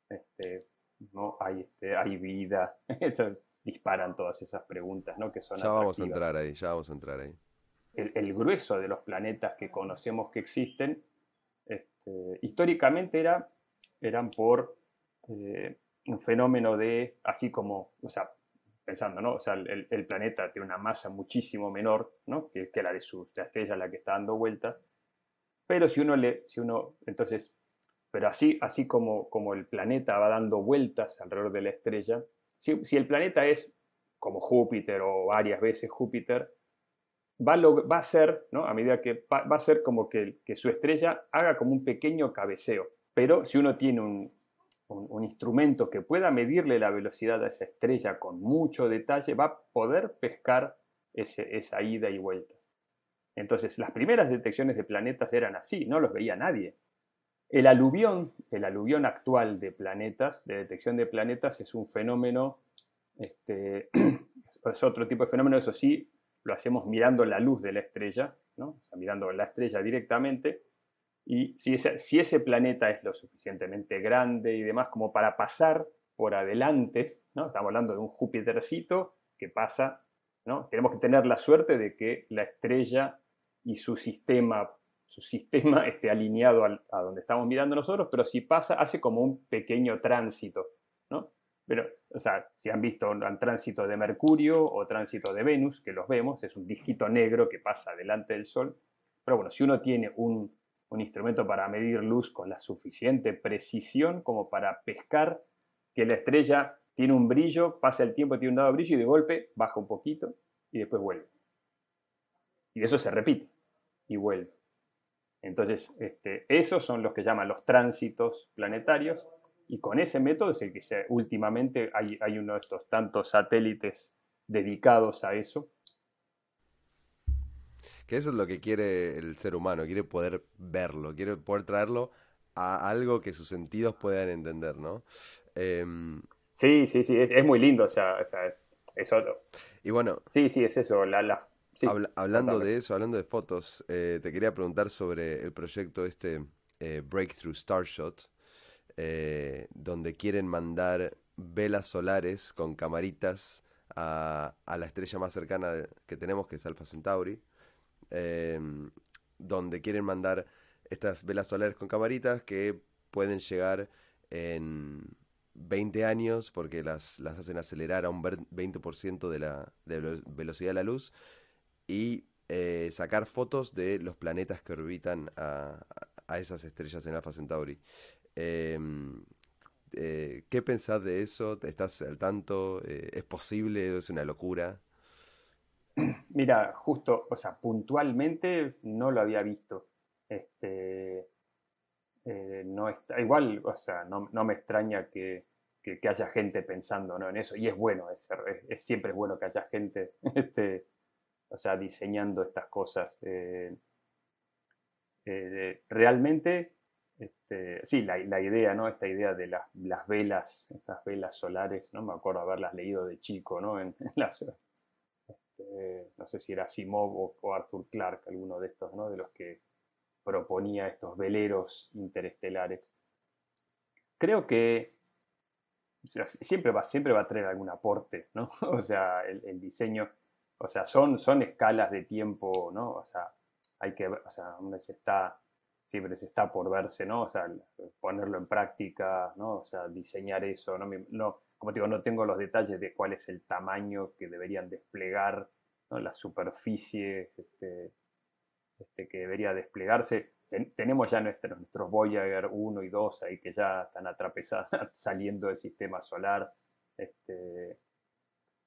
este, ¿no? hay, este, hay vida, [LAUGHS] disparan todas esas preguntas, ¿no? Que son ya vamos a entrar ahí, ya vamos a entrar ahí. El, grueso de los planetas que conocemos que existen, este, históricamente era, eran por eh, un fenómeno de, así como, o sea, pensando, ¿no? O sea, el, planeta tiene una masa muchísimo menor, ¿no? Que, que la de su la estrella, la que está dando vueltas. Pero si uno le, si uno, entonces, pero así, así como, como el planeta va dando vueltas alrededor de la estrella, si, el planeta es como Júpiter o varias veces Júpiter, va a, a ser, ¿no? A medida que va, a ser como que, que su estrella haga como un pequeño cabeceo. Pero si uno tiene un, un, instrumento que pueda medirle la velocidad a esa estrella con mucho detalle, va a poder pescar esa ida y vuelta. Entonces, las primeras detecciones de planetas eran así, no los veía nadie. El aluvión, el aluvión actual de planetas, de detección de planetas, es un fenómeno, este, [CLEARS THROAT] es otro tipo de fenómeno, eso sí, lo hacemos mirando la luz de la estrella, ¿no? mirando la estrella directamente, y si ese, planeta es lo suficientemente grande y demás como para pasar por adelante, ¿no? estamos hablando de un Júpitercito que pasa, ¿no? tenemos que tener la suerte de que la estrella y su sistema, su sistema [LAUGHS] esté alineado a donde estamos mirando nosotros, pero si pasa, hace como un pequeño tránsito. ¿no? Pero, o sea, si han visto un tránsito de Mercurio o tránsito de Venus, que los vemos, es un disquito negro que pasa delante del Sol. Pero bueno, si uno tiene un instrumento para medir luz con la suficiente precisión como para pescar que la estrella tiene un brillo, pasa el tiempo, tiene un dado brillo y de golpe baja un poquito y después vuelve. Y eso se repite y vuelve. Entonces, este, esos son los que llaman los tránsitos planetarios y con ese método es el que se, últimamente hay, hay uno de estos tantos satélites dedicados a eso que eso es lo que quiere el ser humano, quiere poder verlo, quiere poder traerlo a algo que sus sentidos puedan entender, ¿no? Em, sí, sí, sí, es, muy lindo, o sea, eso... Y bueno... Sí, sí, es eso, la... hablando de eso, hablando de fotos, eh, te quería preguntar sobre el proyecto este eh, Breakthrough Starshot, eh, donde quieren mandar velas solares con camaritas a, a, la estrella más cercana que tenemos, que es Alpha Centauri. Donde quieren mandar estas velas solares con camaritas que pueden llegar en 20 años porque las, las hacen acelerar a un 20% de la, de velocidad de la luz y eh, sacar fotos de los planetas que orbitan a, a esas estrellas en Alpha Centauri. Em, eh, ¿Qué pensás de eso? ¿Estás al tanto? Eh, ¿Es posible? ¿Es una locura? [CLEARS THROAT] Mira, justo, o sea, puntualmente no lo había visto. Este, no está, igual, o sea, no, me extraña que, haya gente pensando en eso, y es bueno, es, es, siempre es bueno que haya gente, [LAUGHS] este, o sea, diseñando estas cosas. Eh, eh, realmente, este, sí, la, idea, ¿no? Esta idea de las, velas, estas velas solares, ¿no? Me acuerdo haberlas leído de chico, ¿no? En, en las este, no sé si era Simov o, Arthur Clarke, alguno de estos, ¿no? de los que proponía estos veleros interestelares. Creo que siempre, va, siempre va a traer algún aporte, ¿no? [LAUGHS] O sea, el, diseño, o sea, son, son escalas de tiempo, ¿no? O sea, hay que, o sea, siempre se está por verse, ¿no? O sea, ponerlo en práctica, ¿no? O sea, diseñar eso, ¿no? no como digo, no tengo los detalles de cuál es el tamaño que deberían desplegar, la superficie este, este, que debería desplegarse. tenemos ya nuestros, Voyager 1 y 2 ahí que ya están atrapesados [LAUGHS] saliendo del sistema solar. Este,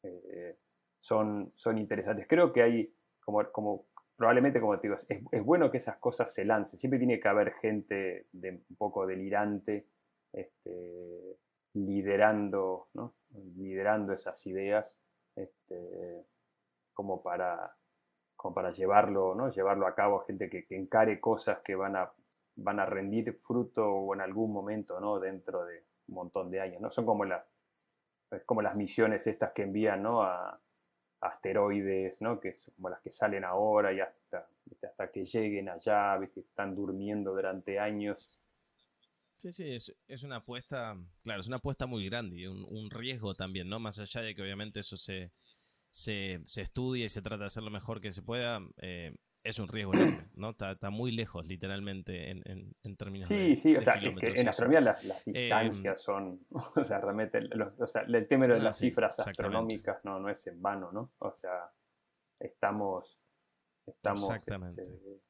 eh, son, son interesantes. Creo que hay, como, como probablemente, como te digo, es, es, bueno que esas cosas se lancen. Siempre tiene que haber gente un poco delirante. Este, liderando, liderando esas ideas este, como, para, como para llevarlo, ¿no? llevarlo a cabo, gente que, encare cosas que van a, van a rendir fruto o en algún momento ¿no? dentro de un montón de años. ¿no? Son como las, como las misiones estas que envían ¿no? a, asteroides, ¿no? que son como las que salen ahora y hasta, hasta que lleguen allá, ¿viste? están durmiendo durante años Sí, sí, es, una apuesta, claro, es una apuesta muy grande y un, riesgo también, ¿no? Más allá de que obviamente eso se, se, se estudia y se trata de hacer lo mejor que se pueda, eh, es un riesgo enorme, ¿no? Está, muy lejos, literalmente, en, en, en términos Sí, sí, o sea, es que en astronomía las, las em, distancias son, [LAUGHS] o sea, realmente, o sea, el tema de ah, las cifras astronómicas no, no es en vano, ¿no? O sea, estamos, estamos, Exactamente. Este,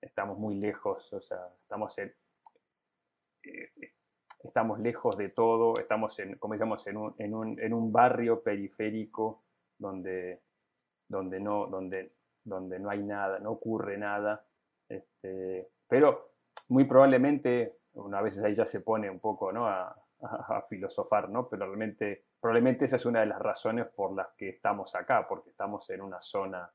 estamos muy lejos, o sea, estamos en, eh, estamos lejos de todo, estamos en, como digamos, en un, en un, en un barrio periférico donde, donde, no, donde, donde no hay nada, no ocurre nada. Este, pero muy probablemente, una vez ahí ya se pone un poco ¿no? a, filosofar, ¿no? pero realmente, probablemente esa es una de las razones por las que estamos acá, porque estamos en una zona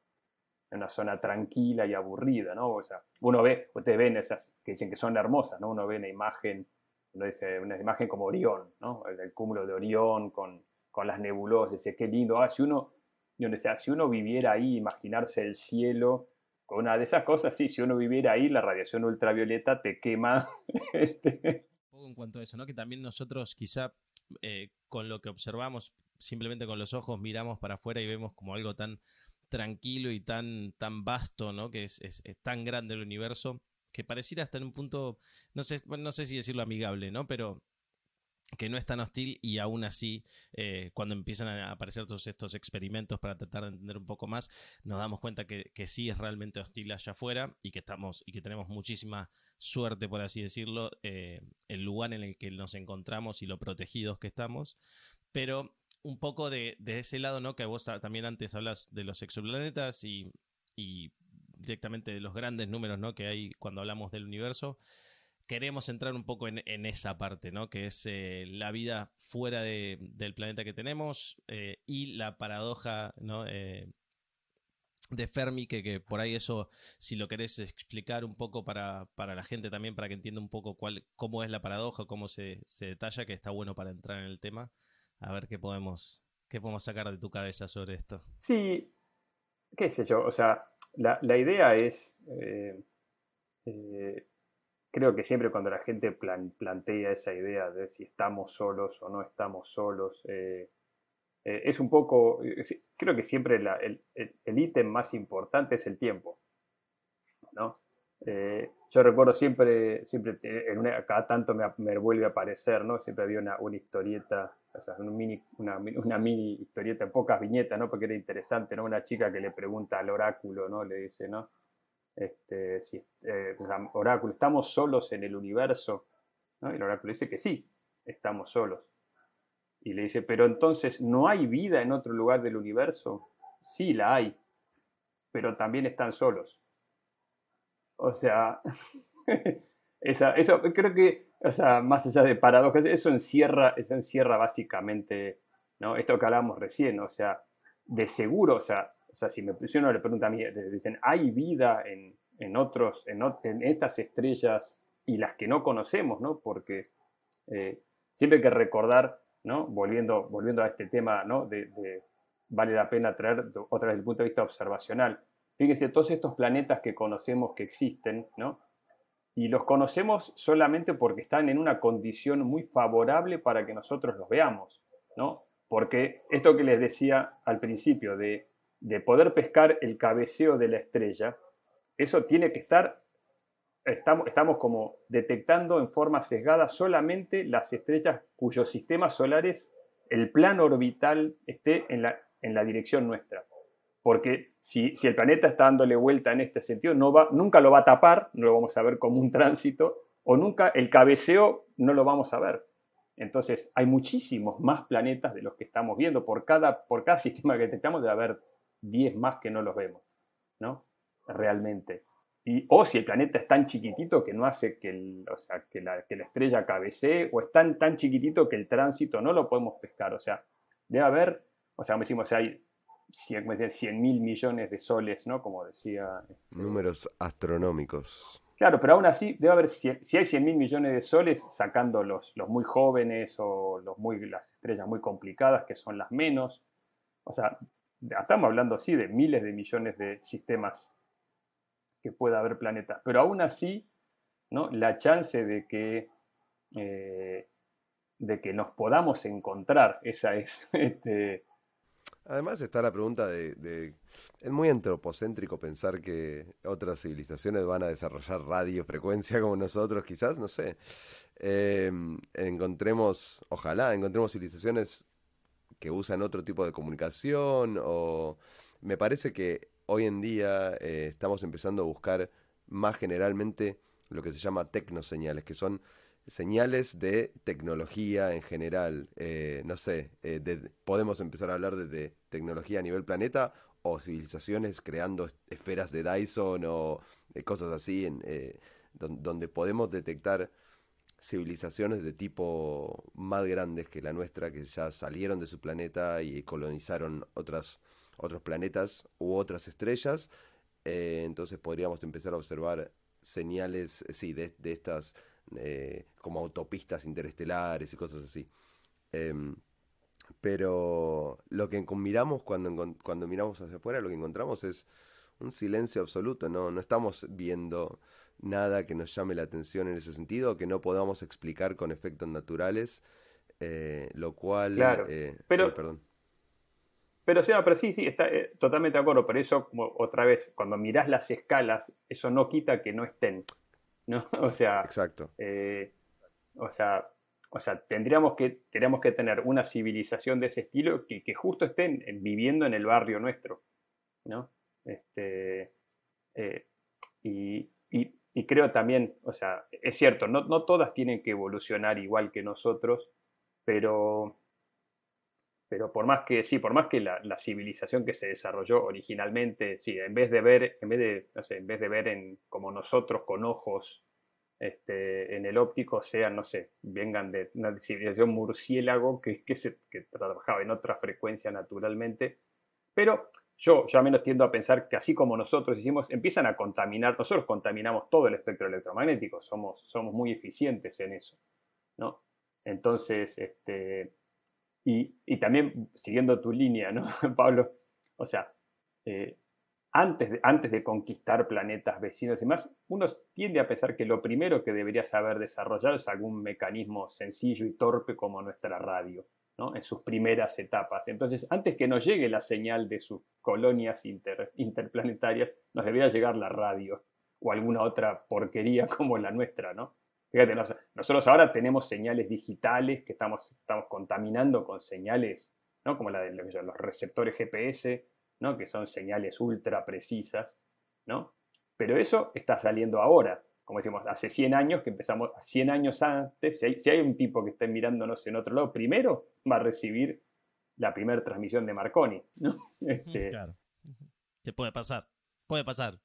en una zona tranquila y aburrida, ¿no? O sea, uno ve, ustedes ven esas que dicen que son hermosas, ¿no? Uno ve una imagen, una imagen como Orión, ¿no? El, cúmulo de Orión con, con, las nebulosas, dice, qué lindo. Ah, si uno, si uno viviera ahí, imaginarse el cielo, con una de esas cosas, sí, si uno viviera ahí, la radiación ultravioleta te quema. Un poco en cuanto a eso, ¿no? Que también nosotros quizá eh, con lo que observamos, simplemente con los ojos miramos para afuera y vemos como algo tan tranquilo y tan, tan vasto, ¿no? Que es, es, tan grande el universo, que pareciera hasta en un punto, no sé, no sé si decirlo amigable, ¿no? Pero que no es tan hostil y aún así, eh, cuando empiezan a aparecer todos estos experimentos para tratar de entender un poco más, nos damos cuenta que, que, sí es realmente hostil allá afuera y que estamos y que tenemos muchísima suerte, por así decirlo, eh, el lugar en el que nos encontramos y lo protegidos que estamos. Pero un poco de, ese lado, ¿no? Que vos también antes hablas de los exoplanetas y, directamente de los grandes números, ¿no? Que hay cuando hablamos del universo. Queremos entrar un poco en, esa parte, ¿no? Que es eh, la vida fuera del planeta que tenemos eh, y la paradoja. Eh, de Fermi, que, por ahí eso, si lo querés explicar un poco para, la gente también, para que entienda un poco cuál, cómo es la paradoja, cómo se, se detalla, que está bueno para entrar en el tema a ver qué podemos, qué podemos sacar de tu cabeza sobre esto. Sí, qué sé yo, o sea, la, idea es, creo que siempre cuando la gente plantea esa idea de si estamos solos o no estamos solos, eh, es un poco, creo que siempre el ítem más importante es el tiempo, ¿no? yo recuerdo siempre, siempre en una, cada tanto me, vuelve a aparecer, ¿no? Siempre había una, una historieta o sea, una mini, una, mini historieta en pocas viñetas, ¿no? Porque era interesante, ¿no? Una chica que le pregunta al oráculo, ¿no? Le dice, ¿no? Este, si, eh, oráculo, ¿estamos solos en el universo? Y el oráculo dice que sí, estamos solos. Y le dice, pero entonces, ¿no hay vida en otro lugar del universo? Sí, la hay, pero también están solos. O sea, [LAUGHS] esa, eso creo que o sea, más allá de paradojas, eso encierra, eso encierra básicamente ¿no? esto que hablábamos recién, o sea, de seguro, o sea, o sea si, me, si le pregunta a mí, dicen, ¿hay vida en, en otros, en, estas estrellas y las que no conocemos, ¿no? Porque eh, siempre hay que recordar, ¿no? Volviendo, volviendo a este tema, ¿no? Vale la pena traer otra vez desde el punto de vista observacional. Fíjense, todos estos planetas que conocemos que existen, ¿no? y los conocemos solamente porque están en una condición muy favorable para que nosotros los veamos, ¿no? Porque esto que les decía al principio de, poder pescar el cabeceo de la estrella, eso tiene que estar, estamos, estamos como detectando en forma sesgada solamente las estrellas cuyos sistemas solares, el plano orbital esté en la, en la dirección nuestra. Porque si, el planeta está dándole vuelta en este sentido, no va, nunca lo va a tapar, no lo vamos a ver como un tránsito, o nunca el cabeceo no lo vamos a ver. Entonces, hay muchísimos más planetas de los que estamos viendo. Por cada, por cada sistema que detectamos debe haber 10 más que no los vemos, ¿no? Realmente. Y, o si el planeta es tan chiquitito que no hace que, o sea, que, la, que la estrella cabecee, o es tan, tan chiquitito que el tránsito no lo podemos pescar. O sea, debe haber, o sea, como decimos, hay 100 mil millones de soles, ¿no? Como decía. Este, Números astronómicos. Claro, pero aún así debe haber, si hay 100 mil millones de soles, sacando los, los muy jóvenes o los muy, las estrellas muy complicadas, que son las menos. O sea, estamos hablando así de miles de millones de sistemas que pueda haber planetas. Pero aún así, ¿no? la chance de que de que nos podamos encontrar. Esa es. [LAUGHS] Este... Además está la pregunta de, Es muy antropocéntrico pensar que otras civilizaciones van a desarrollar radiofrecuencia como nosotros, quizás, no sé. Em, encontremos, ojalá, encontremos civilizaciones que usan otro tipo de comunicación o me parece que hoy en día eh, estamos empezando a buscar más generalmente lo que se llama tecnoseñales, que son señales de tecnología en general. Eh, no sé, eh, podemos empezar a hablar de, tecnología a nivel planeta o civilizaciones creando esferas de Dyson o cosas así, en, donde podemos detectar civilizaciones de tipo más grandes que la nuestra, que ya salieron de su planeta y colonizaron otras, otros planetas u otras estrellas. Eh, entonces podríamos empezar a observar señales, sí, de, estas eh, como autopistas interestelares y cosas así. Em, pero lo que miramos cuando, cuando miramos hacia afuera, lo que encontramos es un silencio absoluto, no, no estamos viendo nada que nos llame la atención en ese sentido, que no podamos explicar con efectos naturales, eh, lo cual... Claro, eh, pero, perdón. Pero, sí, sí, está eh, totalmente de acuerdo, pero eso, como otra vez, cuando mirás las escalas, eso no quita que no estén, ¿no? [LAUGHS] O sea... Exacto. o sea... O sea, tendríamos que, tendríamos que tener una civilización de ese estilo que, que justo estén viviendo en el barrio nuestro, ¿no? Este, y, y creo también, o sea, es cierto, no, no todas tienen que evolucionar igual que nosotros, pero, pero por más que, sí, por más que la, civilización que se desarrolló originalmente, sí, en vez de ver, en vez de, no sé, en vez de ver en, como nosotros con ojos este, en el óptico, sean, no sé, vengan de una civilización murciélago que, que trabajaba en otra frecuencia naturalmente, pero yo ya menos tiendo a pensar que así como nosotros hicimos, empiezan a contaminar, nosotros contaminamos todo el espectro electromagnético, somos, somos muy eficientes en eso, ¿no? Entonces, este, y, también siguiendo tu línea, ¿no, [LAUGHS] Pablo? O sea, eh, antes, de, antes de conquistar planetas vecinos y más, uno tiende a pensar que lo primero que debería saber desarrollar es algún mecanismo sencillo y torpe como nuestra radio en sus primeras etapas. Entonces, antes que nos llegue la señal de sus colonias interplanetarias, nos debería llegar la radio o alguna otra porquería [LAUGHS] como la nuestra, ¿no? Fíjate, nosotros ahora tenemos señales digitales que estamos, estamos contaminando con señales, ¿no? Como la de los receptores GPS, ¿no? Que son señales ultra precisas, ¿no? Pero eso está saliendo ahora como decimos, hace 100 años que empezamos, 100 años antes, si hay, un tipo que esté mirándonos en otro lado, primero va a recibir la primera transmisión de Marconi, ¿no? [LAUGHS] Este, claro. ¿Qué puede pasar? Puede pasar.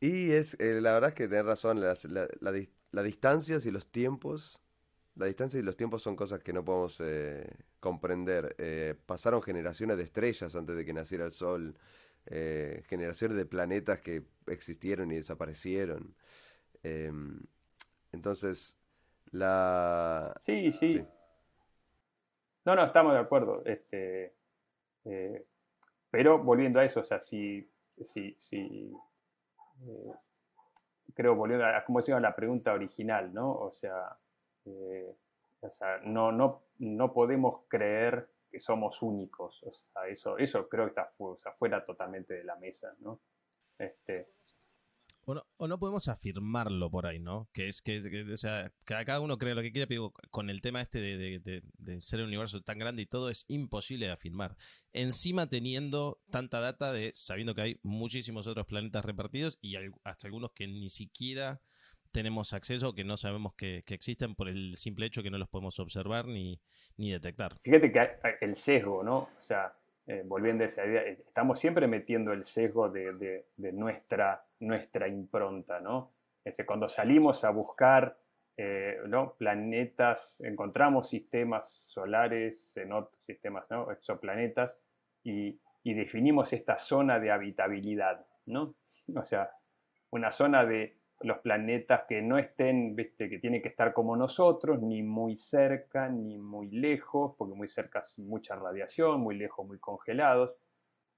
Y es, eh, la verdad es que tenés razón, las la, distancias y los tiempos, la distancia y los tiempos son cosas que no podemos eh, comprender. Eh, pasaron generaciones de estrellas antes de que naciera el Sol, generaciones de planetas que existieron y desaparecieron. Em, entonces, la... Sí, sí, No, no, estamos de acuerdo. Este, eh, pero volviendo a eso, o sea, si, si, si eh, creo, volviendo a, como decía, la pregunta original, ¿no? O sea, eh, o sea no, no, no podemos creer que somos únicos. O sea, eso, eso creo que está fuera totalmente de la mesa, ¿no? Este, o no, podemos afirmarlo por ahí, ¿no? Que es que, o sea, cada uno cree lo que quiere, pero con el tema este de, ser un universo tan grande y todo es imposible de afirmar. Encima teniendo tanta data de sabiendo que hay muchísimos otros planetas repartidos y hasta algunos que ni siquiera tenemos acceso, que no sabemos que, existen por el simple hecho que no los podemos observar ni, ni detectar. Fíjate que el sesgo, ¿no? O sea, eh, volviendo a esa idea, eh, estamos siempre metiendo el sesgo de, nuestra, nuestra impronta, ¿no? cuando salimos a buscar eh, planetas, encontramos sistemas solares en otros sistemas, ¿no? exoplanetas, y, y, definimos esta zona de habitabilidad, ¿no? O sea, una zona de los planetas que no estén, ¿viste? que tienen que estar como nosotros, ni muy cerca, ni muy lejos, porque muy cerca es mucha radiación, muy lejos muy congelados.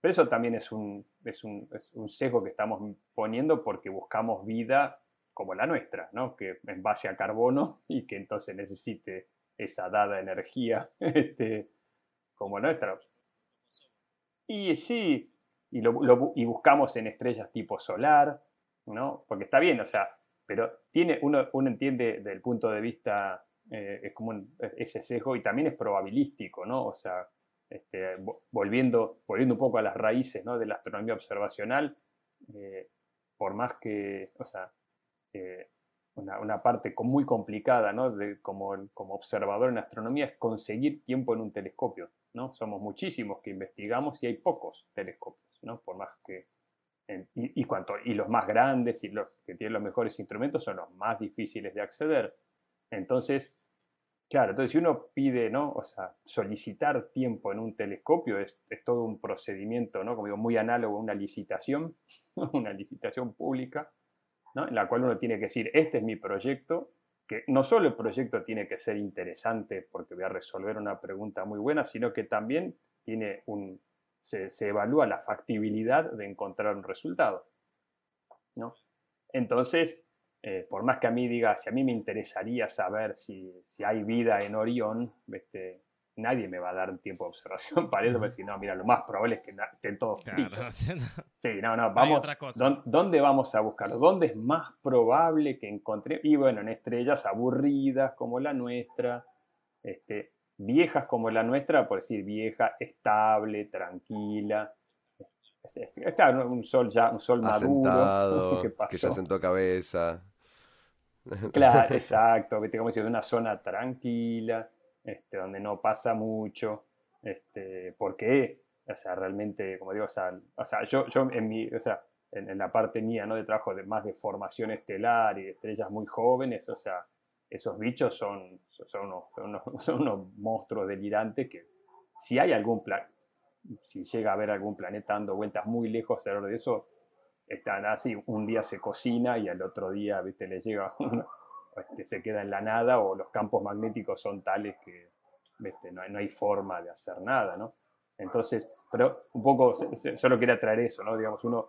Pero eso también es un, es un, sesgo que estamos poniendo porque buscamos vida como la nuestra, ¿no? Que en base a carbono [LAUGHS] y que entonces necesite esa dada energía [LAUGHS] este, como nuestra. Y sí, y, lo, y buscamos en estrellas tipo solar, ¿no? Porque está bien, o sea, pero tiene, uno, uno entiende del punto de vista, eh, es como ese sesgo y también es probabilístico, ¿no? O sea, este, volviendo, volviendo un poco a las raíces ¿no? de la astronomía observacional, eh, por más que, o sea, eh, una, una, parte muy complicada ¿no? de, como, como observador en astronomía es conseguir tiempo en un telescopio. ¿no? Somos muchísimos que investigamos y hay pocos telescopios, ¿no? por más que... y, cuanto, y los más grandes y los que tienen los mejores instrumentos son los más difíciles de acceder. Entonces, Claro, entonces si uno pide, ¿no? O sea, solicitar tiempo en un telescopio es, todo un procedimiento, ¿no? Como digo, muy análogo a una licitación, [LAUGHS] una licitación pública, ¿no? En la cual uno tiene que decir, este es mi proyecto, que no solo el proyecto tiene que ser interesante porque voy a resolver una pregunta muy buena, sino que también tiene un, se, se evalúa la factibilidad de encontrar un resultado, ¿no? Entonces, eh, por más que a mí diga, si a mí me interesaría saber si, si hay vida en Orión, este, nadie me va a dar un tiempo de observación [LAUGHS] para eso, porque si no, mira, lo más probable es que estén todos claro, [LAUGHS] Sí, no, no, vamos. ¿Dónde vamos a buscarlo? ¿Dónde es más probable que encontré? Y bueno, en estrellas aburridas como la nuestra, este, viejas como la nuestra, por decir vieja, estable, tranquila. Claro, un sol ya, un sol maduro. [LAUGHS] que ya sentó cabeza. Claro, [LAUGHS] exacto, ¿viste? como es una zona tranquila, este, donde no pasa mucho, este, porque, o sea, realmente, como digo, o sea, yo, yo en mi, o sea, en, la parte mía, ¿no? De trabajo de más de formación estelar y de estrellas muy jóvenes, o sea, esos bichos son, son, unos, [LAUGHS] son unos, monstruos delirantes que si hay algún plan, si llega a haber algún planeta dando vueltas muy lejos alrededor de eso, están así, un día se cocina y al otro día, viste, le llega [LAUGHS] uno, este, se queda en la nada o los campos magnéticos son tales que viste, no, no hay forma de hacer nada, ¿no? Entonces, pero un poco, solo quería traer eso, ¿no? Digamos, uno,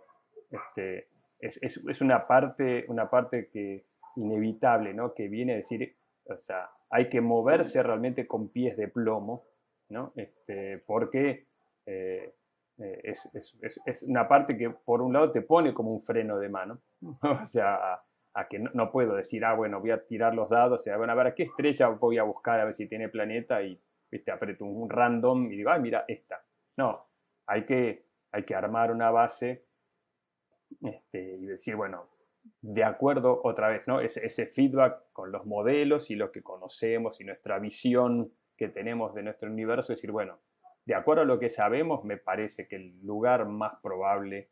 este, es, es, es, una parte, una parte que inevitable, ¿no? Que viene a decir, o sea, hay que moverse realmente con pies de plomo, ¿no? Este, porque eh, eh, es, es, es, una parte que por un lado te pone como un freno de mano, [LAUGHS] o sea, a, que no, puedo decir, ah, bueno, voy a tirar los dados, o sea, bueno, a ver, ¿a qué estrella voy a buscar a ver si tiene planeta? Y ¿viste? aprieto un random y digo, ah, mira, esta. No, hay que, hay que armar una base este, y decir, bueno, de acuerdo otra vez, ¿no? Ese, ese feedback con los modelos y lo que conocemos y nuestra visión que tenemos de nuestro universo, decir, bueno, de acuerdo a lo que sabemos, me parece que el lugar más probable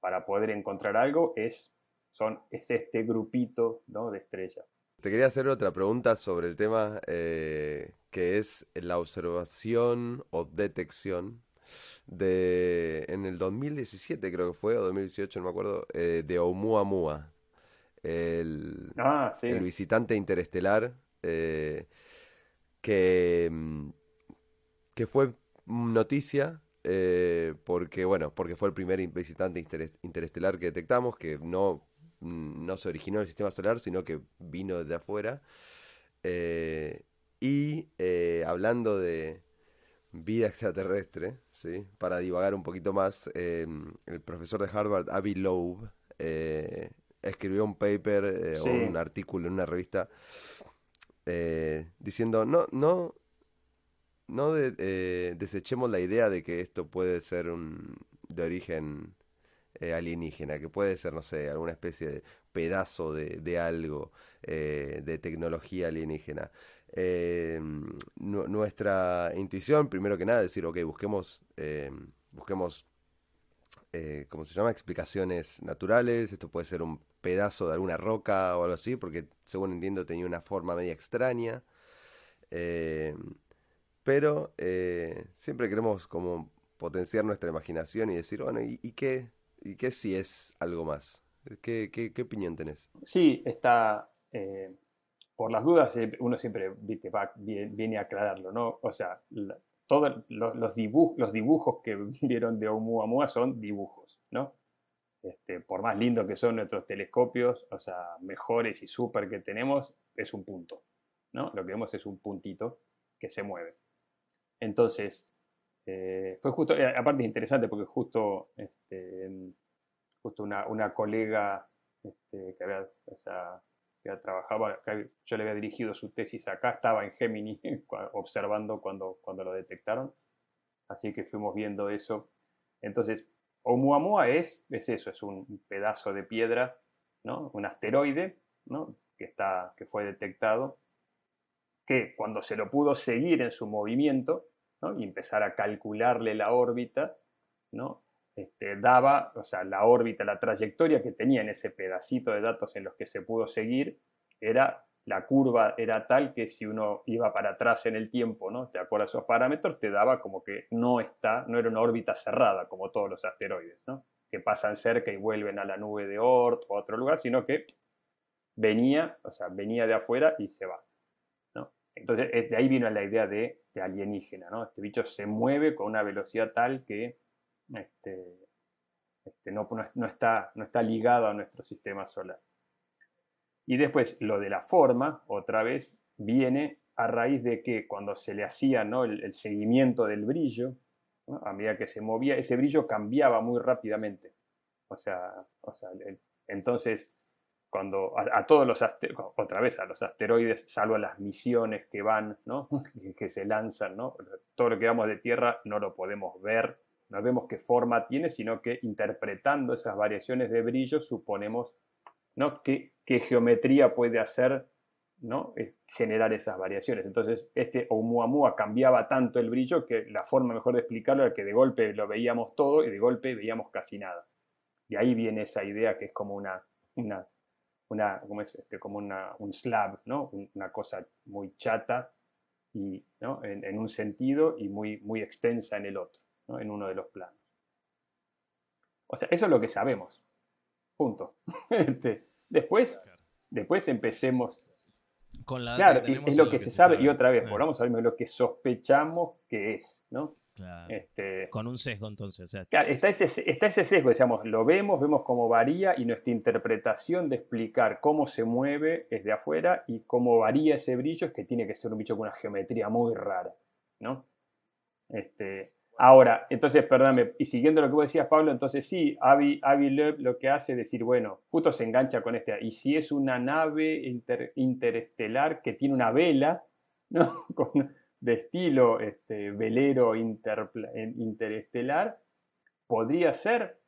para poder encontrar algo es, son, es este grupito ¿no? de estrellas. Te quería hacer otra pregunta sobre el tema eh, que es la observación o detección de en el 2017 creo que fue o 2018 no me acuerdo eh, de Oumuamua el, ah, el visitante interestelar eh, que mm, que fue noticia eh, porque, bueno, porque fue el primer visitante interestelar que detectamos, que no, mm, no se originó en el sistema solar, sino que vino desde afuera. Y hablando de vida extraterrestre, ¿sí? para divagar un poquito más, em, el profesor de Harvard, Avi Loeb, escribió un paper o un artículo en una revista diciendo, no, no, no eh, desechemos la idea de que esto puede ser un, de origen eh, alienígena, que puede ser, no sé, alguna especie de pedazo de, algo, eh, de tecnología alienígena. Nuestra intuición, primero que nada, decir, ok, busquemos, busquemos ¿cómo se llama? Explicaciones naturales, esto puede ser un pedazo de alguna roca o algo así, porque según entiendo tenía una forma media extraña. Pero eh, siempre queremos como potenciar nuestra imaginación y decir, bueno, ¿y, qué, y qué si es algo más? ¿Qué, qué, opinión tenés? Sí, está, eh, por las dudas, uno siempre viene a aclararlo, ¿no? O sea, todos los, dibujos, los dibujos que [LAUGHS] vieron de Oumuamua son dibujos, ¿no? este, por más lindo que son nuestros telescopios, o sea, mejores y súper que tenemos, es un punto, ¿no? Lo que vemos es un puntito que se mueve. Entonces, eh, fue justo, eh, aparte es interesante porque justo, este, justo una, colega este, que había, o sea, que trabajaba, yo le había dirigido su tesis acá, estaba en Gemini [LAUGHS] observando cuando, cuando lo detectaron, así que fuimos viendo eso. Entonces, Oumuamua es, es eso, es un pedazo de piedra, ¿no? un asteroide ¿no? que, está, que fue detectado, que cuando se lo pudo seguir en su movimiento ¿no? y empezar a calcularle la órbita, ¿no? Este, daba, o sea, la órbita, la trayectoria que tenía en ese pedacito de datos en los que se pudo seguir, era la curva era tal que si uno iba para atrás en el tiempo, ¿no? Te acuerdas esos parámetros, te daba como que no está, no era una órbita cerrada como todos los asteroides, ¿no? Que pasan cerca y vuelven a la nube de Oort o a otro lugar, sino que venía, o sea, venía de afuera y se va, ¿no? Entonces, de ahí vino la idea de, alienígena, ¿no? Este bicho se mueve con una velocidad tal que este, este, no, no, está, no está ligado a nuestro sistema solar. Y después lo de la forma, otra vez, viene a raíz de que cuando se le hacía ¿no? el, seguimiento del brillo, a medida que se movía, ese brillo cambiaba muy rápidamente. O sea, entonces, cuando a, todos los otra vez a los asteroides, salvo a las misiones que van, ¿no? que se lanzan, ¿no? todo lo que vamos de Tierra no lo podemos ver, no vemos qué forma tiene, sino que interpretando esas variaciones de brillo suponemos ¿no? ¿Qué, geometría puede hacer ¿no? generar esas variaciones? Entonces, este Oumuamua cambiaba tanto el brillo que la forma mejor de explicarlo era que de golpe lo veíamos todo y de golpe veíamos casi nada. Y ahí viene esa idea que es como una, una, una es este? como una, un slab, ¿no? una cosa muy chata y, ¿no? en, un sentido y muy, muy extensa en el otro, ¿no? en uno de los planos. O sea, eso es lo que sabemos. Punto. [LAUGHS] Este, después, después empecemos. Con la claro, es lo, que, se, sabe, y otra vez, volvamos a ver lo que sospechamos que es, ¿no? Este, Con un sesgo entonces. está, ese, está ese sesgo, decíamos, lo vemos, vemos cómo varía y nuestra interpretación de explicar cómo se mueve es de afuera y cómo varía ese brillo es que tiene que ser un bicho con una geometría muy rara, ¿no? Este, Ahora, entonces, perdóname, y siguiendo lo que vos decías, Pablo, entonces sí, Avi, Avi lo que hace es decir, bueno, justo se engancha con este, y si es una nave interestelar que tiene una vela, [LAUGHS] ¿no? de estilo este, velero interestelar, podría ser,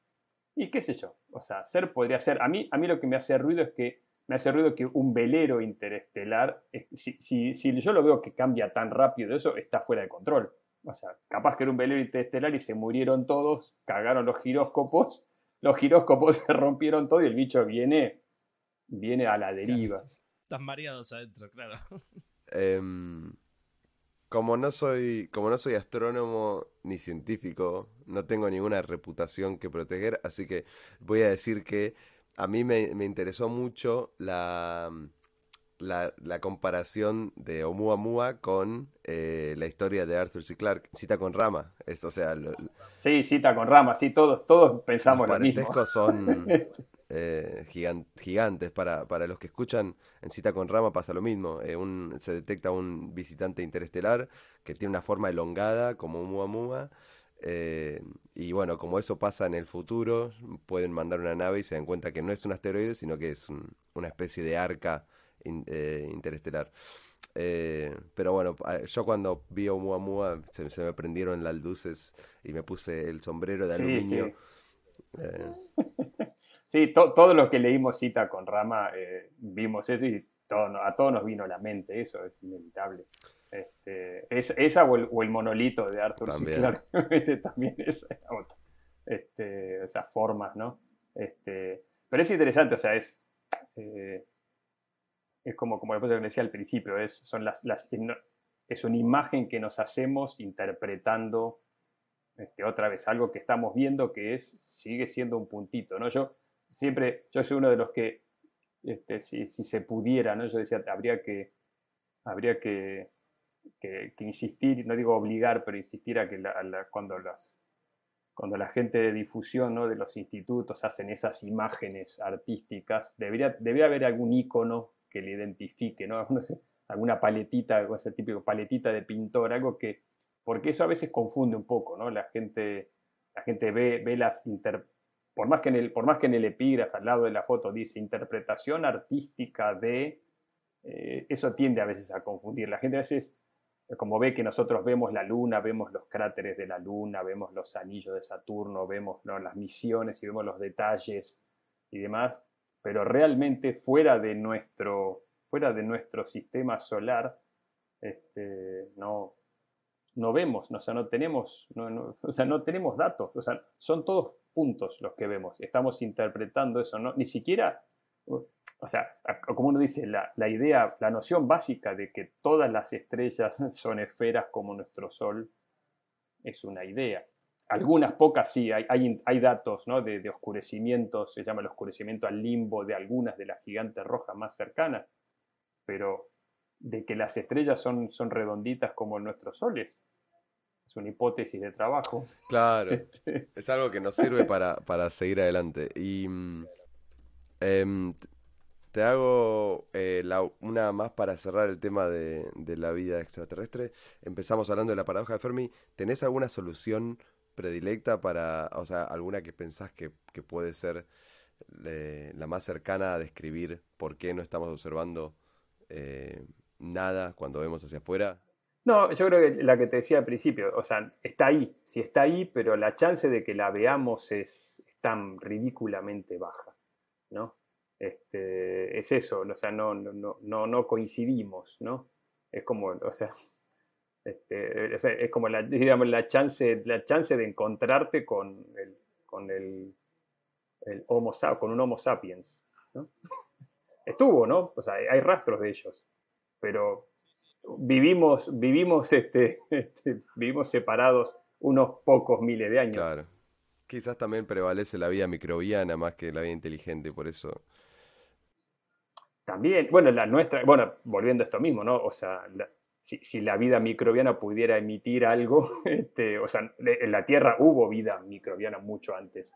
y qué sé yo, o sea, ser podría ser, a mí, a mí lo que me hace ruido es que me hace ruido que un velero interestelar, si, si, si yo lo veo que cambia tan rápido, eso está fuera de control o sea, capaz que era un velero interestelar y se murieron todos, cagaron los giróscopos, los giróscopos [LAUGHS] se rompieron todo y el bicho viene, viene a la deriva. Están mareados adentro, claro. Em, como no soy, como no soy astrónomo ni científico, no tengo ninguna reputación que proteger, así que voy a decir que a mí me, me interesó mucho la la, la comparación de Oumuamua con eh, la historia de Arthur C. Clarke, cita con rama. Es, o sea, sí, cita con rama, sí, todos, todos pensamos los lo mismo. Son [LAUGHS] eh, gigantes. Para, para, los que escuchan, en cita con rama pasa lo mismo. Eh, un, se detecta un visitante interestelar que tiene una forma elongada como Oumuamua. Eh, y bueno, como eso pasa en el futuro, pueden mandar una nave y se dan cuenta que no es un asteroide, sino que es una especie de arca eh, interestelar. Eh, pero bueno, yo cuando vi a Oumuamua se, se, me prendieron las luces y me puse el sombrero de aluminio. Sí, eh. todo lo que leímos cita con Rama, vimos eso y a todos nos vino a la mente, eso es inevitable. Este, esa o el, monolito de Arthur también, [LAUGHS] este, también es este, esas formas, ¿no? Este, pero es interesante, o sea, es es como, como después decía al principio, es, son las, las, es una imagen que nos hacemos interpretando este, otra vez algo que estamos viendo que es, sigue siendo un puntito, ¿no? Yo siempre, yo soy uno de los que, este, si, se pudiera, ¿no? Yo decía, habría que, habría que, que, insistir, no digo obligar, pero insistir a que cuando las, cuando la gente de difusión ¿no? de los institutos hacen esas imágenes artísticas, debería, debería haber algún icono que le identifique, ¿no? alguna paletita, ese típico paletita de pintor, algo que, porque eso a veces confunde un poco, ¿no? La gente, la gente ve, ve las inter, por más que en el, por más que en el epígrafe al lado de la foto dice interpretación artística de, eh, eso tiende a veces a confundir. La gente a veces, como ve que nosotros vemos la luna, vemos los cráteres de la luna, vemos los anillos de Saturno, vemos las misiones y vemos los detalles y demás, pero realmente fuera de nuestro, fuera de nuestro sistema solar, este, no, no vemos, o sea, no tenemos, [LAUGHS] o sea, no tenemos datos, o sea, son todos puntos los que vemos, estamos interpretando eso, ¿no? ni siquiera, o sea, como uno dice, la, la, idea, la noción básica de que todas las estrellas [LAUGHS] son esferas como nuestro Sol es una idea. Algunas pocas sí, hay, hay, hay datos ¿no? de, de, oscurecimiento, se llama el oscurecimiento al limbo de algunas de las gigantes rojas más cercanas, pero de que las estrellas son, son redonditas como nuestros soles, es una hipótesis de trabajo. Claro, [LAUGHS] es algo que nos sirve para, para seguir adelante. Y em, te hago eh, una más para cerrar el tema de, la vida extraterrestre. Empezamos hablando de la paradoja de Fermi. ¿Tenés alguna solución predilecta para, o sea, alguna que pensás que, puede ser eh, la más cercana a describir por qué no estamos observando eh, nada cuando vemos hacia afuera? No, yo creo que la que te decía al principio, o sea, está ahí, sí está ahí, pero la chance de que la veamos es, es tan ridículamente baja, ¿no? Este, es eso, o sea, no, no, no, no coincidimos, ¿no? Es como, o sea, este, es como la, digamos, la, chance, la chance de encontrarte con el, con el, el homo, con un Homo sapiens, ¿no? Estuvo, ¿no? O sea, hay rastros de ellos, pero vivimos, vivimos, este, este, vivimos separados unos pocos miles de años. Claro. Quizás también prevalece la vida microbiana más que la vida inteligente, por eso también, bueno, la nuestra, bueno, volviendo a esto mismo, ¿no? O sea, si, la vida microbiana pudiera emitir algo, [LAUGHS] este, o sea, en la Tierra hubo vida microbiana mucho antes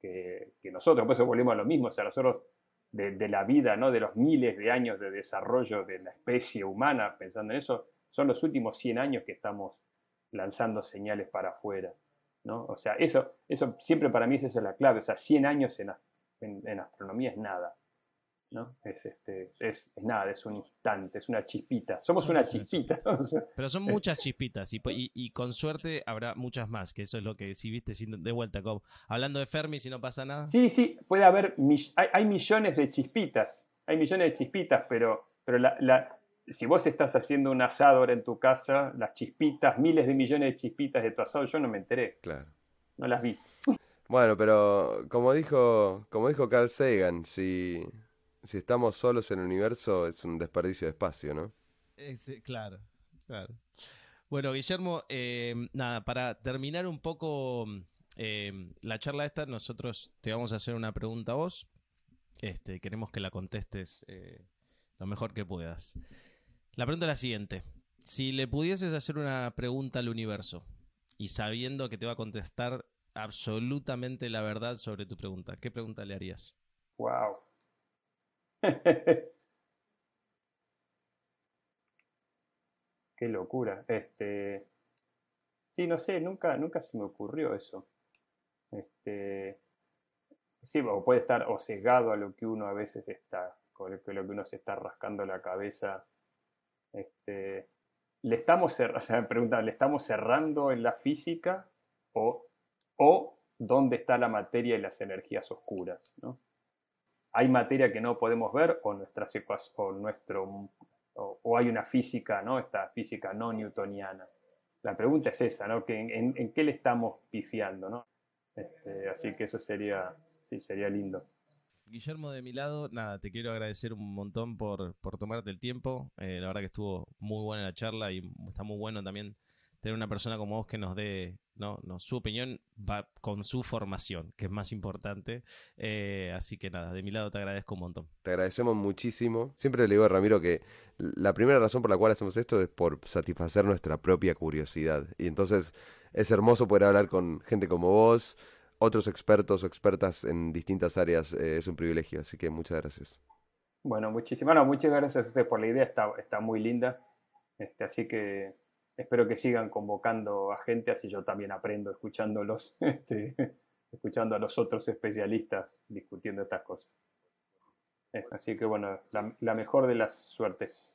que, nosotros, por eso volvemos a lo mismo, o sea, nosotros de, la vida, ¿no? De los miles de años de desarrollo de la especie humana, pensando en eso, son los últimos 100 años que estamos lanzando señales para afuera, ¿no? O sea, eso, eso siempre para mí es la clave, o sea, 100 años en astronomía es nada. ¿No? Es, este, es, nada, es un instante, es una chispita. Somos una chispita. [LAUGHS] Pero son muchas chispitas y, y, con suerte habrá muchas más, que eso es lo que si viste de vuelta, como hablando de Fermi, si no pasa nada. Sí, sí, puede haber, hay, millones de chispitas, hay millones de chispitas, pero, pero la, si vos estás haciendo un asado ahora en tu casa, las chispitas, miles de millones de chispitas de tu asado, yo no me enteré. Claro. No las vi. Bueno, pero como dijo, como dijo Carl Sagan, si, si estamos solos en el universo es un desperdicio de espacio, ¿no? claro, claro. Bueno, Guillermo, eh, nada, para terminar un poco eh, la charla esta, nosotros te vamos a hacer una pregunta a vos. Este, queremos que la contestes eh, lo mejor que puedas. La pregunta es la siguiente. Si le pudieses hacer una pregunta al universo y sabiendo que te va a contestar absolutamente la verdad sobre tu pregunta, ¿qué pregunta le harías? Wow. [LAUGHS] Qué locura. Este, sí, no sé, nunca, nunca se me ocurrió eso. Este, sí, o puede estar o sesgado a lo que uno a veces está, con lo que uno se está rascando la cabeza. Este, le estamos, o sea, ¿le estamos cerrando en la física o, o dónde está la materia y las energías oscuras? ¿no? Hay materia que no podemos ver o, nuestras o, nuestro, o, hay una física, ¿no? Esta física no newtoniana. La pregunta es esa, ¿no? en, qué le estamos pifiando, ¿no? Este, así que eso sería, sí, sería lindo. Guillermo, de mi lado, nada, te quiero agradecer un montón por, por tomarte el tiempo. Eh, la verdad que estuvo muy buena la charla y está muy bueno también tener una persona como vos que nos dé no, no, su opinión va con su formación, que es más importante. Eh, así que nada, de mi lado te agradezco un montón. Te agradecemos muchísimo. Siempre le digo a Ramiro que la primera razón por la cual hacemos esto es por satisfacer nuestra propia curiosidad. Y entonces es hermoso poder hablar con gente como vos, otros expertos o expertas en distintas áreas. Eh, es un privilegio, así que muchas gracias. Bueno, muchísimas muchas gracias a ustedes por la idea, está, está muy linda. Este, así que espero que sigan convocando a gente, así yo también aprendo escuchándolos, [LAUGHS] este, escuchando a los otros especialistas discutiendo estas cosas. Así que bueno, la mejor de las suertes.